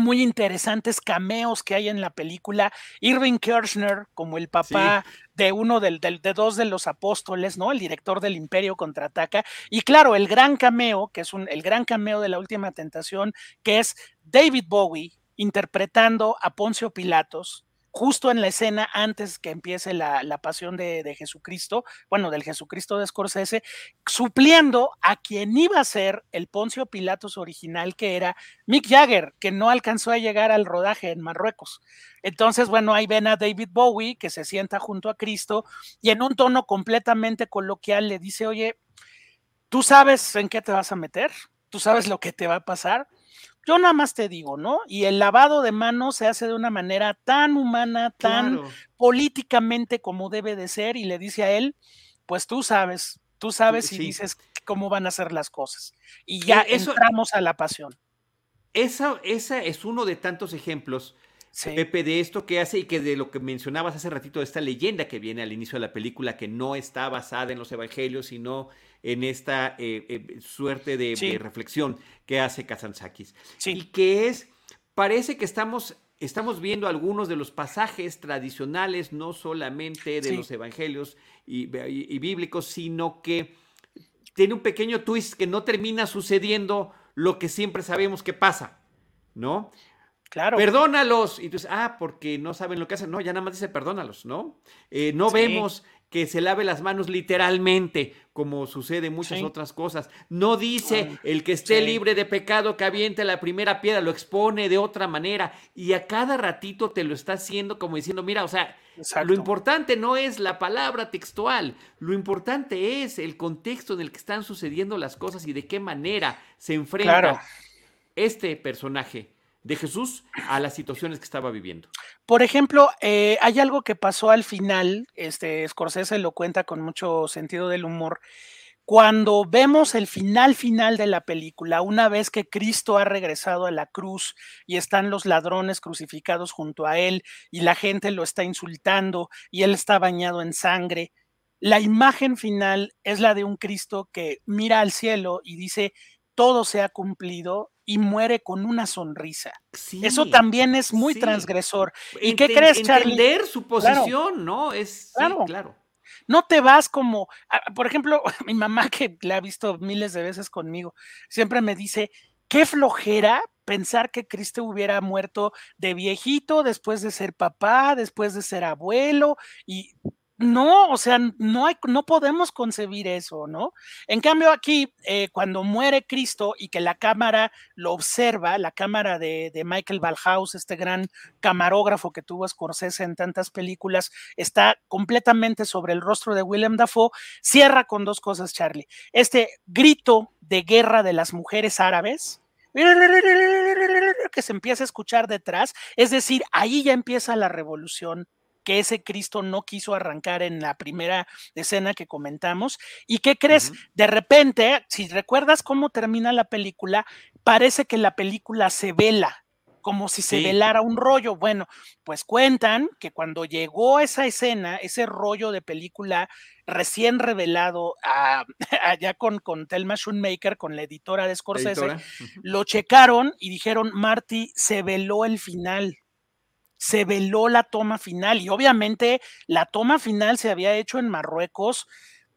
muy interesantes cameos que hay en la película. Irving Kirchner como el papá de uno del, de dos de los apóstoles, ¿no? El director del Imperio contraataca. Y claro, el gran cameo, que es un, el gran cameo de la última tentación, que es David Bowie interpretando a Poncio Pilatos, justo en la escena antes que empiece la, pasión de, Jesucristo, bueno, del Jesucristo de Scorsese, supliendo a quien iba a ser el Poncio Pilatos original, que era Mick Jagger, que no alcanzó a llegar al rodaje en Marruecos. Entonces, bueno, ahí ven a David Bowie, que se sienta junto a Cristo, y en un tono completamente coloquial le dice, oye, tú sabes en qué te vas a meter, tú sabes lo que te va a pasar. Yo nada más te digo, ¿no? Y el lavado de manos se hace de una manera tan humana, tan políticamente como debe de ser, y le dice a él, pues tú sabes, tú sabes y dices cómo van a ser las cosas. Y ya entramos a la pasión. Esa, esa es uno de tantos ejemplos Pepe, de esto que hace y que de lo que mencionabas hace ratito, de esta leyenda que viene al inicio de la película, que no está basada en los evangelios, sino en esta eh, eh, suerte de, reflexión que hace Kazantzakis. Y que es, parece que estamos, estamos viendo algunos de los pasajes tradicionales, no solamente de los evangelios y, bíblicos, sino que tiene un pequeño twist que no termina sucediendo lo que siempre sabemos que pasa, ¿no? Claro. Perdónalos. Y tú dices, ah, porque no saben lo que hacen. No, ya nada más dice perdónalos, ¿no? Eh, no vemos que se lave las manos literalmente, como sucede en muchas otras cosas. No dice el que esté libre de pecado que aviente la primera piedra, lo expone de otra manera y a cada ratito te lo está haciendo como diciendo, mira, o sea, lo importante no es la palabra textual, lo importante es el contexto en el que están sucediendo las cosas y de qué manera se enfrenta este personaje de Jesús a las situaciones que estaba viviendo. Por ejemplo, eh, hay algo que pasó al final, este Scorsese lo cuenta con mucho sentido del humor. Cuando vemos el final final de la película, una vez que Cristo ha regresado a la cruz y están los ladrones crucificados junto a él y la gente lo está insultando y él está bañado en sangre, la imagen final es la de un Cristo que mira al cielo y dice, todo se ha cumplido y muere con una sonrisa. Eso también es muy transgresor. ¿Y qué crees, Charlie? Entender su posición, ¿no? Es claro. claro. No te vas como, ah, por ejemplo, [LAUGHS] mi mamá que la ha visto miles de veces conmigo, siempre me dice, qué flojera pensar que Cristo hubiera muerto de viejito, después de ser papá, después de ser abuelo, y no, o sea, no, hay, no podemos concebir eso, ¿no? En cambio, aquí, eh, cuando muere Cristo y que la cámara lo observa, la cámara de, Michael Balhaus, este gran camarógrafo que tuvo Scorsese en tantas películas, está completamente sobre el rostro de William Dafoe, cierra con dos cosas, Charlie. Este grito de guerra de las mujeres árabes, que se empieza a escuchar detrás, es decir, ahí ya empieza la revolución que ese Cristo no quiso arrancar en la primera escena que comentamos. ¿Y qué crees? De repente, si recuerdas cómo termina la película, parece que la película se vela, como si se velara un rollo. Bueno, pues cuentan que cuando llegó esa escena, ese rollo de película recién revelado [LAUGHS] allá con, con Thelma Schoonmaker, con la editora de Scorsese, lo checaron y dijeron, Marty, se veló el final se veló la toma final y obviamente la toma final se había hecho en Marruecos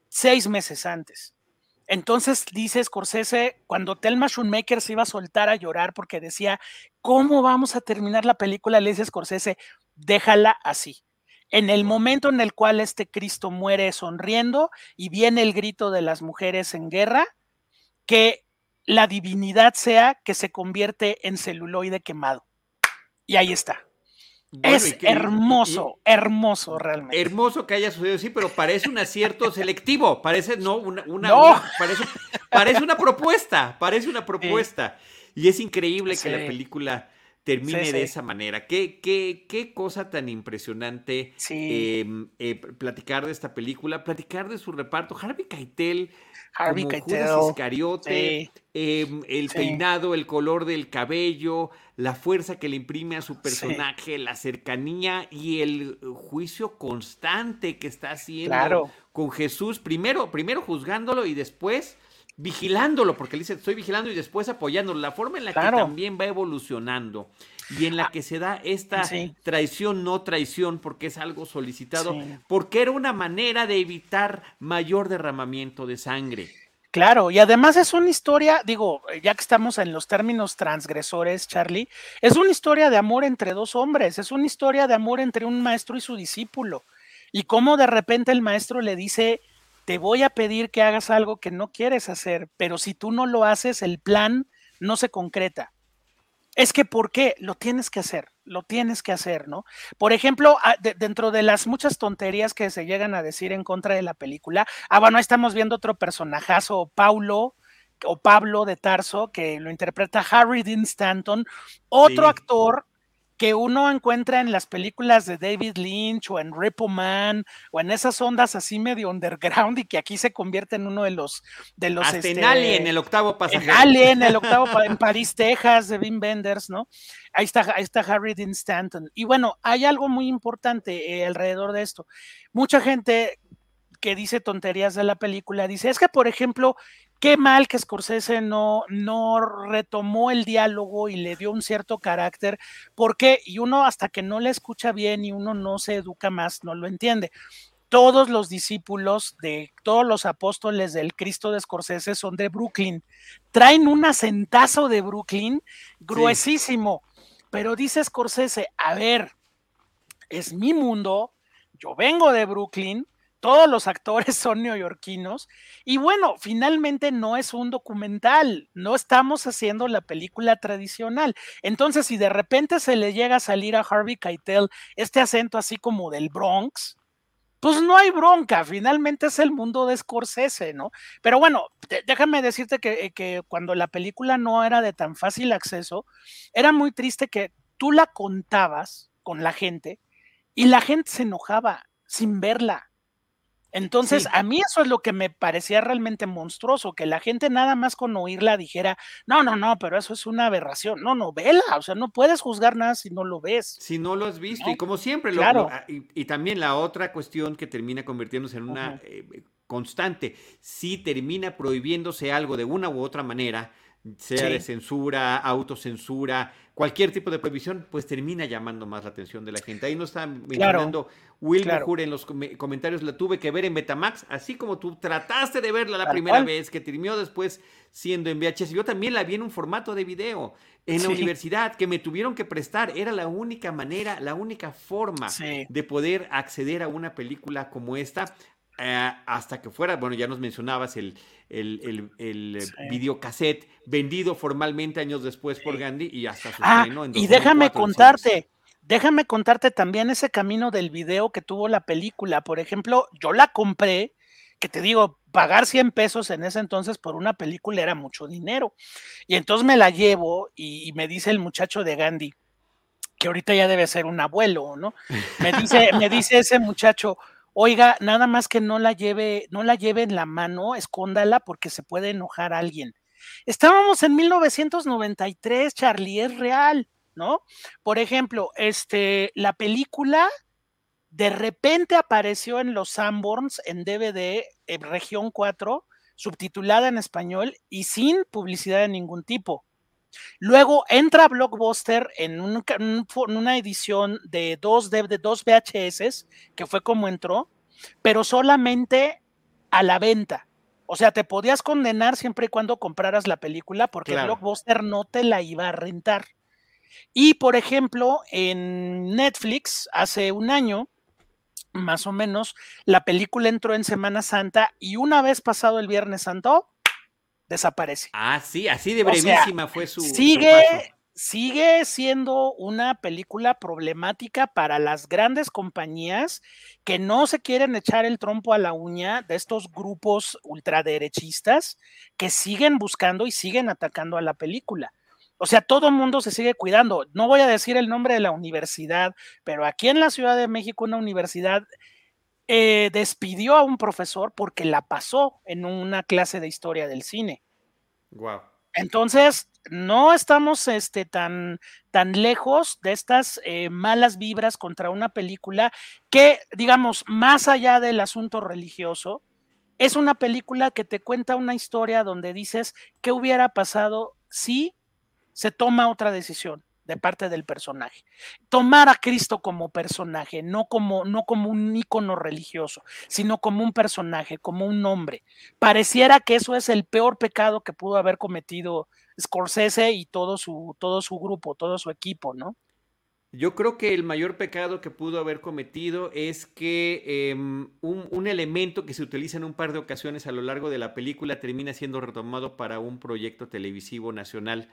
seis meses antes. Entonces dice Scorsese, cuando Thelma Schoonmaker se iba a soltar a llorar porque decía, ¿cómo vamos a terminar la película? Le dice Scorsese, déjala así. En el momento en el cual este Cristo muere sonriendo y viene el grito de las mujeres en guerra, que la divinidad sea que se convierte en celuloide quemado. Y ahí está es hermoso, hermoso realmente. Hermoso que haya sucedido así, pero parece un acierto [LAUGHS] selectivo, parece no una, una, parece, una propuesta, parece una propuesta. Y es increíble que la película termine de esa manera. Qué, qué, qué cosa tan impresionante em, eh, platicar de esta película, platicar de su reparto. Harvey Keitel Harvey como Iscariote, em, el peinado, el color del cabello, la fuerza que le imprime a su personaje, la cercanía y el juicio constante que está haciendo con Jesús, primero, primero juzgándolo y después vigilándolo, porque él dice, estoy vigilando y después apoyándolo, la forma en la que también va evolucionando y en la ah, que se da esta traición, no traición, porque es algo solicitado, porque era una manera de evitar mayor derramamiento de sangre. Claro, y además es una historia, digo, ya que estamos en los términos transgresores, Charlie, es una historia de amor entre dos hombres, es una historia de amor entre un maestro y su discípulo. Y cómo de repente el maestro le dice, te voy a pedir que hagas algo que no quieres hacer, pero si tú no lo haces, el plan no se concreta. Es que, ¿por qué? Lo tienes que hacer. lo tienes que hacer, ¿no? Por ejemplo, ah, dentro de las muchas tonterías que se llegan a decir en contra de la película, ah, bueno, ahí estamos viendo otro personajazo, Paulo, o Pablo de Tarso, que lo interpreta Harry Dean Stanton, otro actor que uno encuentra en las películas de David Lynch o en Ripple Man o en esas ondas así medio underground y que aquí se convierte en uno de los de los Hasta en este, Alien, el octavo pasajero. En Alien, el [LAUGHS] octavo en París, Texas, de Wim Wenders, ¿no? Ahí está, ahí está Harry Dean Stanton. Y bueno, hay algo muy importante eh, alrededor de esto. Mucha gente que dice tonterías de la película dice, es que por ejemplo, Qué mal que Scorsese no, no retomó el diálogo y le dio un cierto carácter, porque, y uno hasta que no le escucha bien y uno no se educa más, no lo entiende. Todos los discípulos de todos los apóstoles del Cristo de Scorsese son de Brooklyn. Traen un acentazo de Brooklyn gruesísimo. Pero dice Scorsese, a ver, es mi mundo, yo vengo de Brooklyn, todos los actores [LAUGHS] son neoyorquinos. Y bueno, finalmente no es un documental, no estamos haciendo la película tradicional. Entonces, si de repente se le llega a salir a Harvey Keitel este acento así como del Bronx, pues no hay bronca, finalmente es el mundo de Scorsese, ¿no? Pero bueno, déjame decirte que, que cuando la película no era de tan fácil acceso, era muy triste que tú la contabas con la gente y la gente se enojaba sin verla entonces, a mí eso es lo que me parecía realmente monstruoso, que la gente nada más con oírla dijera, no, no, no, pero eso es una aberración. No, no, vela, o sea, no puedes juzgar nada si no lo ves. Si no lo has visto, y como siempre, claro. Ah, y, también la otra cuestión que termina convirtiéndose en una eh, constante, si termina prohibiéndose algo de una u otra manera, sea de censura, autocensura, cualquier tipo de prohibición, pues termina llamando más la atención de la gente. Ahí nos está mencionando Will en los comentarios, la tuve que ver en Betamax, así como tú trataste de verla la primera vez, que terminó después siendo en VHS. Yo también la vi en un formato de video en la universidad, que me tuvieron que prestar. Era la única manera, la única forma de poder acceder a una película como esta. Eh, hasta que fuera, bueno, ya nos mencionabas el, el, el, videocassette vendido formalmente años después por Gandhi y hasta su ah, Y déjame contarte, déjame contarte también ese camino del video que tuvo la película. Por ejemplo, yo la compré, que te digo, pagar 100 pesos en ese entonces por una película era mucho dinero. Y entonces me la llevo y, y me dice el muchacho de Gandhi, que ahorita ya debe ser un abuelo, ¿no? Me dice, me dice ese muchacho, Oiga, nada más que no la lleve, no la lleve en la mano, escóndala porque se puede enojar alguien. Estábamos en 1993, Charlie, es real, ¿no? Por ejemplo, este, la película de repente apareció en los Sanborns en DVD región 4, subtitulada en español y sin publicidad de ningún tipo. Luego entra Blockbuster en, una edición de dos, de, dos VHS, que fue como entró, pero solamente a la venta. O sea, te podías condenar siempre y cuando compraras la película porque Blockbuster no te la iba a rentar. Y por ejemplo, en Netflix, hace un año, más o menos, la película entró en Semana Santa y una vez pasado el Viernes Santo, desaparece. Ah, sí, así de brevísima fue su. Sigue, sigue siendo una película problemática para las grandes compañías que no se quieren echar el trompo a la uña de estos grupos ultraderechistas que siguen buscando y siguen atacando a la película. O sea, todo el mundo se sigue cuidando. No voy a decir el nombre de la universidad, pero aquí en la Ciudad de México una universidad eh, despidió a un profesor porque la pasó en una clase de historia del cine. Wow. Entonces, no estamos este, tan, tan lejos de estas eh, malas vibras contra una película que, digamos, más allá del asunto religioso, es una película que te cuenta una historia donde dices qué hubiera pasado si se toma otra decisión de parte del personaje. Tomar a Cristo como personaje, no como, no como un ícono religioso, sino como un personaje, como un hombre. Pareciera que eso es el peor pecado que pudo haber cometido Scorsese y todo su, todo su grupo, todo su equipo, ¿no? Yo creo que el mayor pecado que pudo haber cometido es que em, un, un, elemento que se utiliza en un par de ocasiones a lo largo de la película termina siendo retomado para un proyecto televisivo nacional,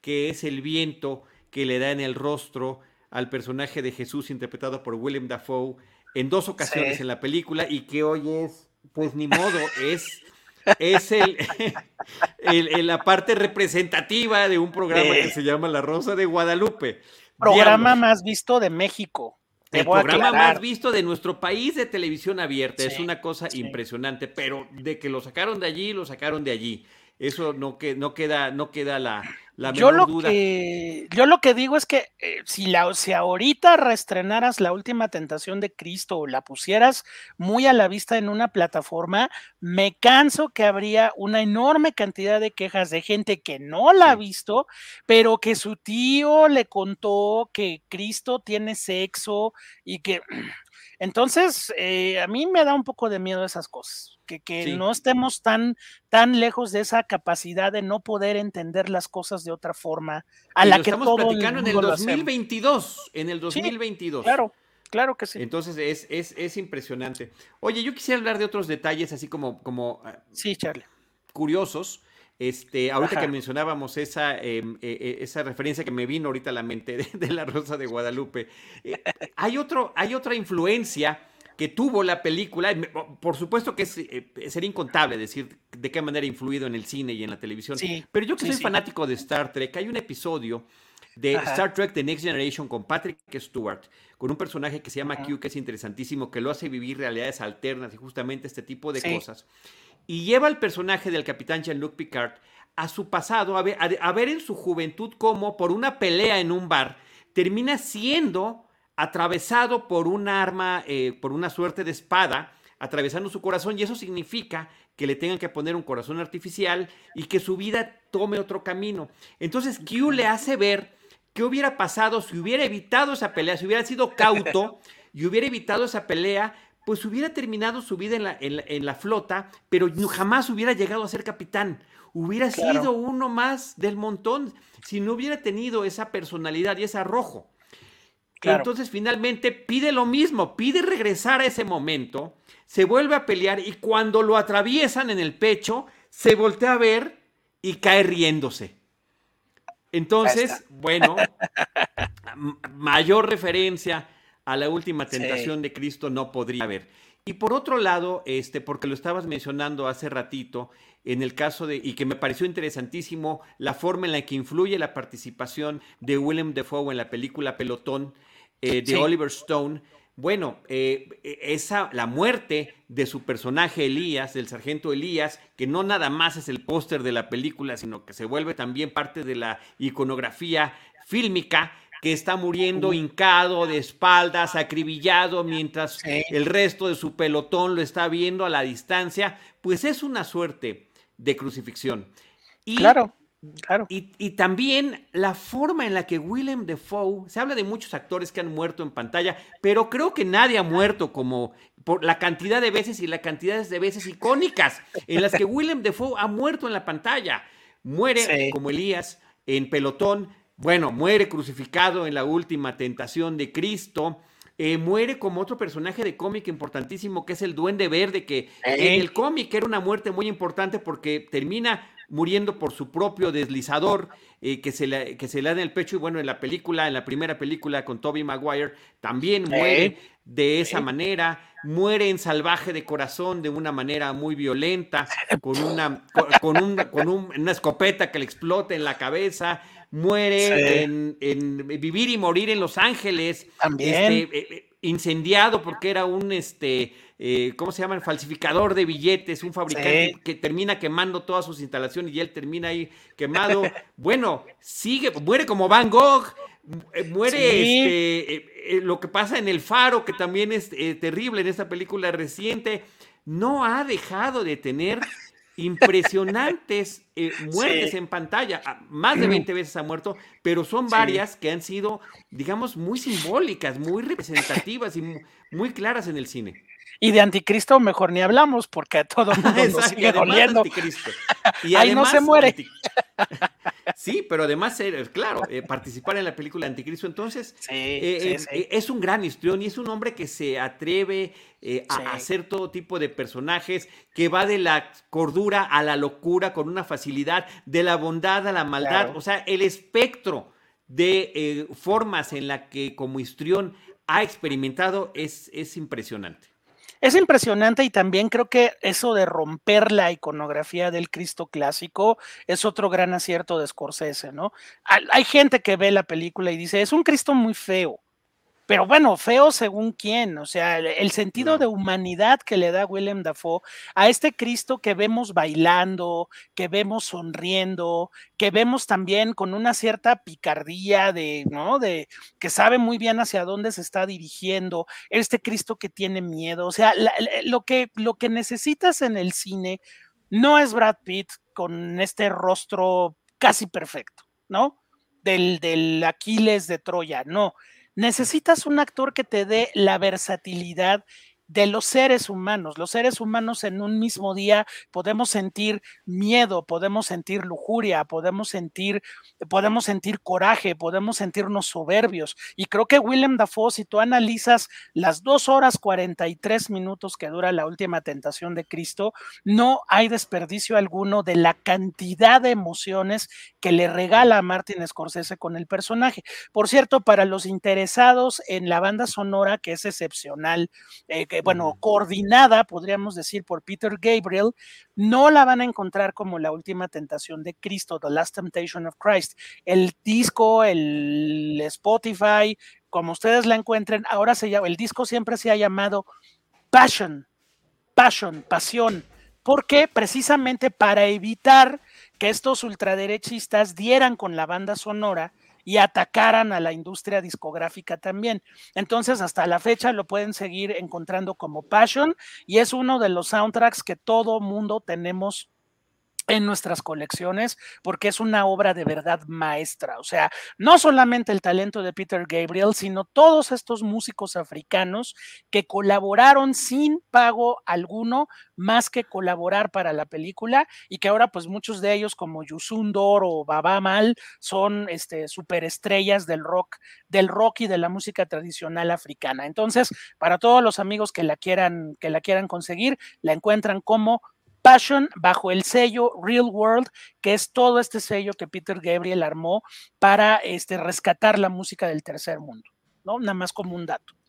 que es el viento que le da en el rostro al personaje de Jesús interpretado por William Dafoe en dos ocasiones en la película y que hoy es, pues ni modo, es, es el, [LAUGHS] la parte representativa de un programa que se llama La Rosa de Guadalupe. Programa más visto de México. El programa más visto de nuestro país de televisión abierta. es una cosa impresionante, pero de que lo sacaron de allí, lo sacaron de allí. Eso no, que, no queda, no queda la, la yo lo duda. Que, yo lo que digo es que eh, si, la, si ahorita reestrenaras la última tentación de Cristo o la pusieras muy a la vista en una plataforma, me canso que habría una enorme cantidad de quejas de gente que no la ha visto, pero que su tío le contó que Cristo tiene sexo y que entonces, eh, a mí me da un poco de miedo esas cosas, que, no estemos tan, tan lejos de esa capacidad de no poder entender las cosas de otra forma a la que estamos platicando en el 2022, en el 2022. claro. Claro que sí. Entonces es, es, es, impresionante. Oye, yo quisiera hablar de otros detalles así como, como ah, sí, Charlie. curiosos. Este, ahorita que mencionábamos esa, em, e, e, esa referencia que me vino ahorita a la mente de, la Rosa de Guadalupe, eh, hay, otro, hay otra influencia que tuvo la película, por supuesto que es, eh, sería incontable decir de qué manera ha influido en el cine y en la televisión, pero yo que soy fanático de Star Trek, hay un episodio de Star Trek The Next Generation con Patrick Stewart, con un personaje que se llama Q, que es interesantísimo, que lo hace vivir realidades alternas y justamente este tipo de cosas y lleva al personaje del capitán Jean-Luc Picard a su pasado, a ver, a, ver, en su juventud cómo por una pelea en un bar termina siendo atravesado por un arma, eh, por una suerte de espada, atravesando su corazón y eso significa que le tengan que poner un corazón artificial y que su vida tome otro camino. Entonces Q le hace ver qué hubiera pasado si hubiera evitado esa pelea, si hubiera sido cauto [LAUGHS] y hubiera evitado esa pelea, pues hubiera terminado su vida en la, en la, flota, pero jamás hubiera llegado a ser capitán. Hubiera sido uno más del montón si no hubiera tenido esa personalidad y ese arrojo. Entonces finalmente pide lo mismo, pide regresar a ese momento, se vuelve a pelear y cuando lo atraviesan en el pecho, se voltea a ver y cae riéndose. Entonces, bueno, mayor referencia a la última tentación de Cristo no podría haber. Y por otro lado, este, porque lo estabas mencionando hace ratito, en el caso de, y que me pareció interesantísimo, la forma en la que influye la participación de William Defoe en la película Pelotón eh, de Oliver Stone. Bueno, eh, esa, la muerte de su personaje Elías, del sargento Elías, que no nada más es el póster de la película, sino que se vuelve también parte de la iconografía fílmica, que está muriendo hincado de espaldas, acribillado, mientras el resto de su pelotón lo está viendo a la distancia, pues es una suerte de crucifixión. Y, claro. Claro. Y, también la forma en la que Willem Dafoe, se habla de muchos actores que han muerto en pantalla, pero creo que nadie ha muerto como por la cantidad de veces y la cantidad de veces icónicas en las que [LAUGHS] Willem Dafoe ha muerto en la pantalla. Muere como Elías en pelotón, bueno, muere crucificado en la última tentación de Cristo. Eh, muere como otro personaje de cómic importantísimo que es el Duende Verde, que en el cómic era una muerte muy importante porque termina muriendo por su propio deslizador eh, que, se le, que se le da en el pecho. Y bueno, en la película, en la primera película con Toby Maguire, también muere de esa manera. Muere en salvaje de corazón de una manera muy violenta, con una, con, con una escopeta que le explota en la cabeza muere en, Vivir y Morir en Los Ángeles. También. Este, eh, eh, incendiado porque era un, este, eh, ¿cómo se llama? El falsificador de billetes, un fabricante que termina quemando todas sus instalaciones y él termina ahí quemado. [LAUGHS] bueno, sigue, muere como Van Gogh, muere este, lo que pasa en El Faro, que también es terrible en esta película reciente. No ha dejado de tener impresionantes eh, [LAUGHS] muertes en pantalla. Ah, más de 20 veces ha muerto, pero son varias que han sido, digamos, muy simbólicas, muy representativas y muy claras en el cine. Y de anticristo mejor ni hablamos porque a todo [LAUGHS] mundo nos sigue doliendo. [LAUGHS] Y Ahí no se muere. sí, pero además, eh, claro, eh, participar en la película Anticristo, entonces eh, es un gran histrión y es un hombre que se atreve a hacer todo tipo de personajes, que va de la cordura a la locura con una facilidad, de la bondad a la maldad, o sea, el espectro de eh, formas en la que como histrión ha experimentado es, es impresionante. Es impresionante y también creo que eso de romper la iconografía del Cristo clásico es otro gran acierto de Scorsese, ¿no? Hay gente que ve la película y dice, es un Cristo muy feo pero bueno, feo según quién, o sea, el sentido de humanidad que le da Willem Dafoe a este Cristo que vemos bailando, que vemos sonriendo, que vemos también con una cierta picardía de, ¿no? De que sabe muy bien hacia dónde se está dirigiendo, este Cristo que tiene miedo, o sea, lo, que, lo que necesitas en el cine no es Brad Pitt con este rostro casi perfecto, ¿no? Del, del Aquiles de Troya, no necesitas un actor que te dé la versatilidad de los seres humanos. Los seres humanos en un mismo día podemos sentir miedo, podemos sentir lujuria, podemos sentir, podemos sentir coraje, podemos sentirnos soberbios. Y creo que Willem Dafoe, si tú analizas las dos horas 43 minutos que dura la última tentación de Cristo, no hay desperdicio alguno de la cantidad de emociones que le regala a Martin Scorsese con el personaje. Por cierto, para los interesados en la banda sonora, que es excepcional, eh, que bueno, coordinada, podríamos decir, por Peter Gabriel, no la van a encontrar como la última tentación de Cristo, The Last Temptation of Christ. El disco, el Spotify, como ustedes la encuentren, ahora se llama, el disco siempre se ha llamado Passion, Passion, Pasión. porque Precisamente para evitar que estos ultraderechistas dieran con la banda sonora y atacaran a la industria discográfica también. Entonces, hasta la fecha lo pueden seguir encontrando como Passion y es uno de los soundtracks que todo mundo tenemos en nuestras colecciones porque es una obra de verdad maestra. O sea, no solamente el talento de Peter Gabriel, sino todos estos músicos africanos que colaboraron sin pago alguno más que colaborar para la película y que ahora pues muchos de ellos como Yusun Dor o Baba Mal son este, superestrellas del rock, del rock y de la música tradicional africana. Entonces, para todos los amigos que la quieran, que la quieran conseguir, la encuentran como Passion bajo el sello Real World, que es todo este sello que Peter Gabriel armó para este, rescatar la música del tercer mundo, ¿no? Nada más como un dato.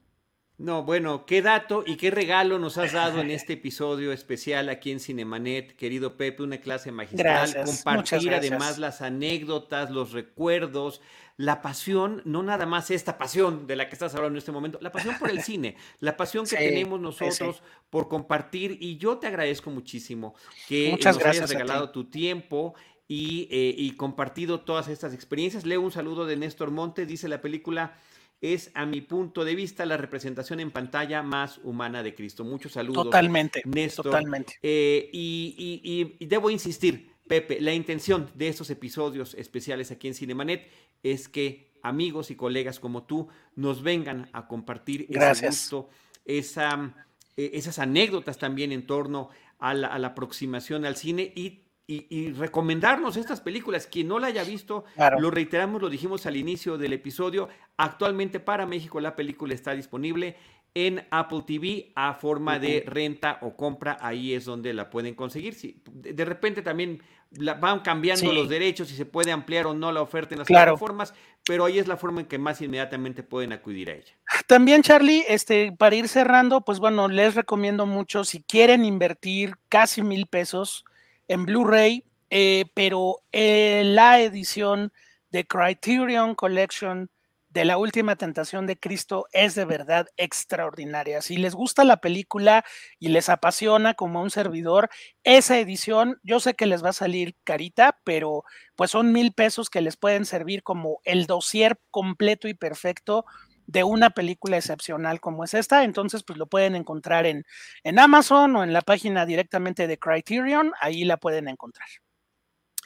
No, bueno, qué dato y qué regalo nos has dado en este episodio especial aquí en Cinemanet, querido Pepe, una clase magistral, compartir además las anécdotas, los recuerdos, la pasión, no nada más esta pasión de la que estás hablando en este momento, la pasión por el [LAUGHS] cine, la pasión que tenemos nosotros por compartir. Y yo te agradezco muchísimo que nos hayas regalado tu tiempo y, eh, y compartido todas estas experiencias. Leo un saludo de Néstor Montes, dice la película es, a mi punto de vista, la representación en pantalla más humana de Cristo. Muchos saludos. Totalmente. Néstor. Totalmente. Eh, y, y, debo insistir, Pepe, la intención de estos episodios especiales aquí en Cinemanet es que amigos y colegas como tú nos vengan a compartir ese gusto, esa, eh, esas anécdotas también en torno a la, a la aproximación al cine y y, recomendarnos estas películas. Quien no la haya visto, lo reiteramos, lo dijimos al inicio del episodio. Actualmente para México la película está disponible en Apple TV a forma de renta o compra. Ahí es donde la pueden conseguir. Si, de repente también van cambiando los derechos y se puede ampliar o no la oferta en las plataformas, pero ahí es la forma en que más inmediatamente pueden acudir a ella. También, Charlie, este, para ir cerrando, pues bueno, les recomiendo mucho si quieren invertir casi mil pesos en Blu-ray, eh, pero eh, la edición de Criterion Collection de la última tentación de Cristo es de verdad extraordinaria. Si les gusta la película y les apasiona como un servidor, esa edición yo sé que les va a salir carita, pero pues son mil pesos que les pueden servir como el dossier completo y perfecto de una película excepcional como es esta, entonces pues lo pueden encontrar en, en Amazon o en la página directamente de Criterion, ahí la pueden encontrar.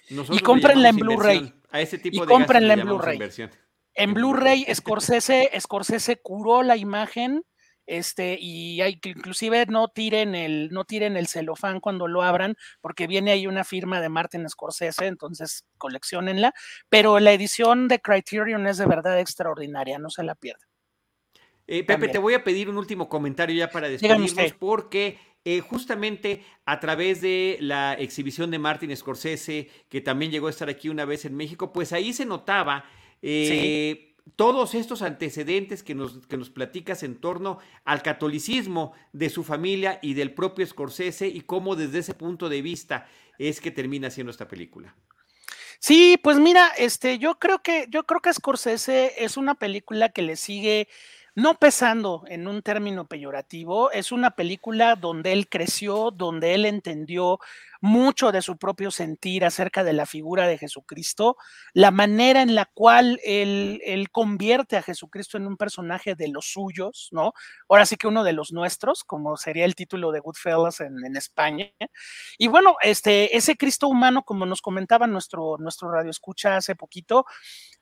y cómprenla en Blu-ray. A ese tipo y cómprenla en Blu-ray. En Blu-ray, Scorsese, Scorsese curó la imagen, este, y hay que inclusive no tiren el, no tiren el celofán cuando lo abran, porque viene ahí una firma de Martin Scorsese, entonces coleccionenla. Pero la edición de Criterion es de verdad extraordinaria, no se la pierdan. Eh, Pepe, te voy a pedir un último comentario ya para despedirnos, porque eh, justamente a través de la exhibición de Martin Scorsese, que también llegó a estar aquí una vez en México, pues ahí se notaba Eh, todos estos antecedentes que nos, que nos platicas en torno al catolicismo de su familia y del propio Scorsese y cómo desde ese punto de vista es que termina siendo esta película. Sí, pues mira, este, yo creo que, yo creo que Scorsese es una película que le sigue no pesando en un término peyorativo, es una película donde él creció, donde él entendió mucho de su propio sentir acerca de la figura de Jesucristo, la manera en la cual él, convierte a Jesucristo en un personaje de los suyos, ¿no? Ahora sí que uno de los nuestros, como sería el título de Goodfellas en, en España. Y bueno, este, ese Cristo humano, como nos comentaba nuestro, nuestro radio escucha hace poquito,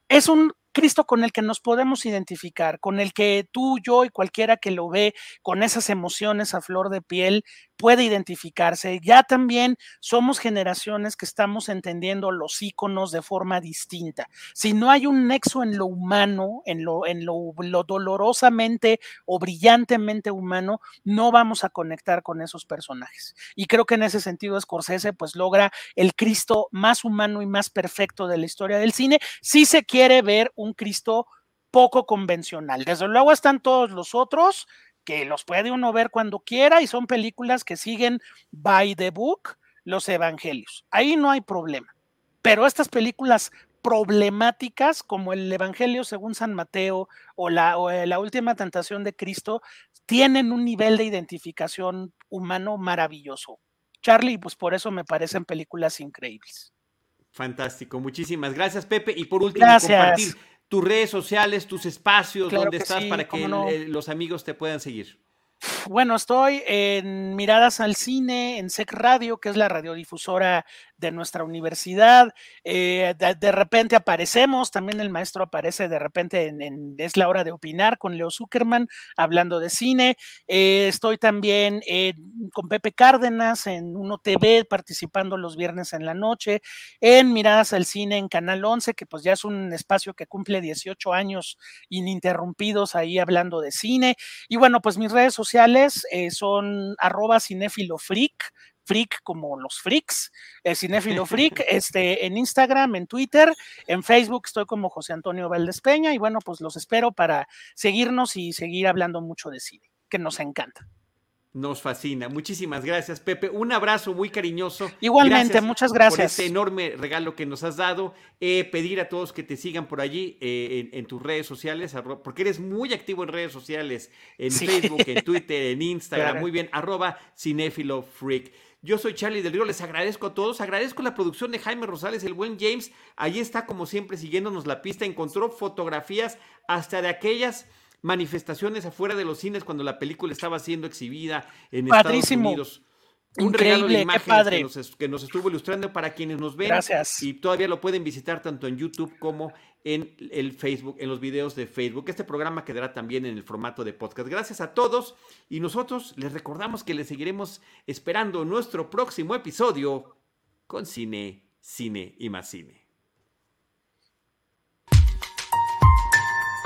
es un Cristo con el que nos podemos identificar, con el que tú, yo y cualquiera que lo ve con esas emociones a flor de piel puede identificarse. Ya también somos generaciones que estamos entendiendo los íconos de forma distinta. Si no hay un nexo en lo humano, en lo, lo dolorosamente o brillantemente humano, no vamos a conectar con esos personajes. Y creo que en ese sentido Scorsese pues logra el Cristo más humano y más perfecto de la historia del cine. Si se quiere ver un Cristo poco convencional. Desde luego están todos los otros que los puede uno ver cuando quiera y son películas que siguen by the book los evangelios. Ahí no hay problema. Pero estas películas problemáticas como el Evangelio según San Mateo o la, o la última tentación de Cristo tienen un nivel de identificación humano maravilloso. Charlie, pues por eso me parecen películas increíbles. Fantástico, muchísimas gracias Pepe. Y por último, compartir tus redes sociales, tus espacios, donde estás para que los amigos te puedan seguir. Bueno, estoy en Miradas al Cine, en SEC Radio, que es la radiodifusora de nuestra universidad. Eh, de, repente aparecemos, también el maestro aparece de repente en, Es la hora de opinar con Leo Zuckerman, hablando de cine. Eh, estoy también con Pepe Cárdenas en Uno TV, participando los viernes en la noche, en Miradas al Cine en Canal 11, que pues ya es un espacio que cumple 18 años ininterrumpidos ahí hablando de cine. Y bueno, pues mis redes sociales eh, son arroba cinefilofreak, freak como los freaks, el cinéfilo [LAUGHS] freak, este, en Instagram, en Twitter, en Facebook estoy como José Antonio Valdés Peña y bueno, pues los espero para seguirnos y seguir hablando mucho de cine, que nos encanta. Nos fascina. Muchísimas gracias, Pepe. Un abrazo muy cariñoso. Igualmente, muchas gracias. Por este enorme regalo que nos has dado. Eh, pedir a todos que te sigan por allí eh, en, tus redes sociales, porque eres muy activo en redes sociales, en Facebook, en [LAUGHS] Twitter, en Instagram. Muy bien, arroba cinéfilo freak. Yo soy Charlie del Río, les agradezco a todos, agradezco la producción de Jaime Rosales, el buen James, allí está como siempre siguiéndonos la pista, encontró fotografías hasta de aquellas manifestaciones afuera de los cines cuando la película estaba siendo exhibida en Estados Unidos. Un regalo de imágenes que nos, estuvo ilustrando para quienes nos ven. Gracias. Y todavía lo pueden visitar tanto en YouTube como en el Facebook, en los videos de Facebook. Este programa quedará también en el formato de podcast. Gracias a todos y nosotros les recordamos que les seguiremos esperando nuestro próximo episodio con cine, cine y más cine.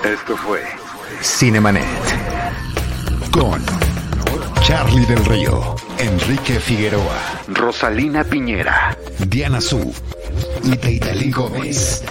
Esto fue Cinemanet con Charlie del Río, Enrique Figueroa, Rosalina Piñera, Diana Su y Teitali Gómez.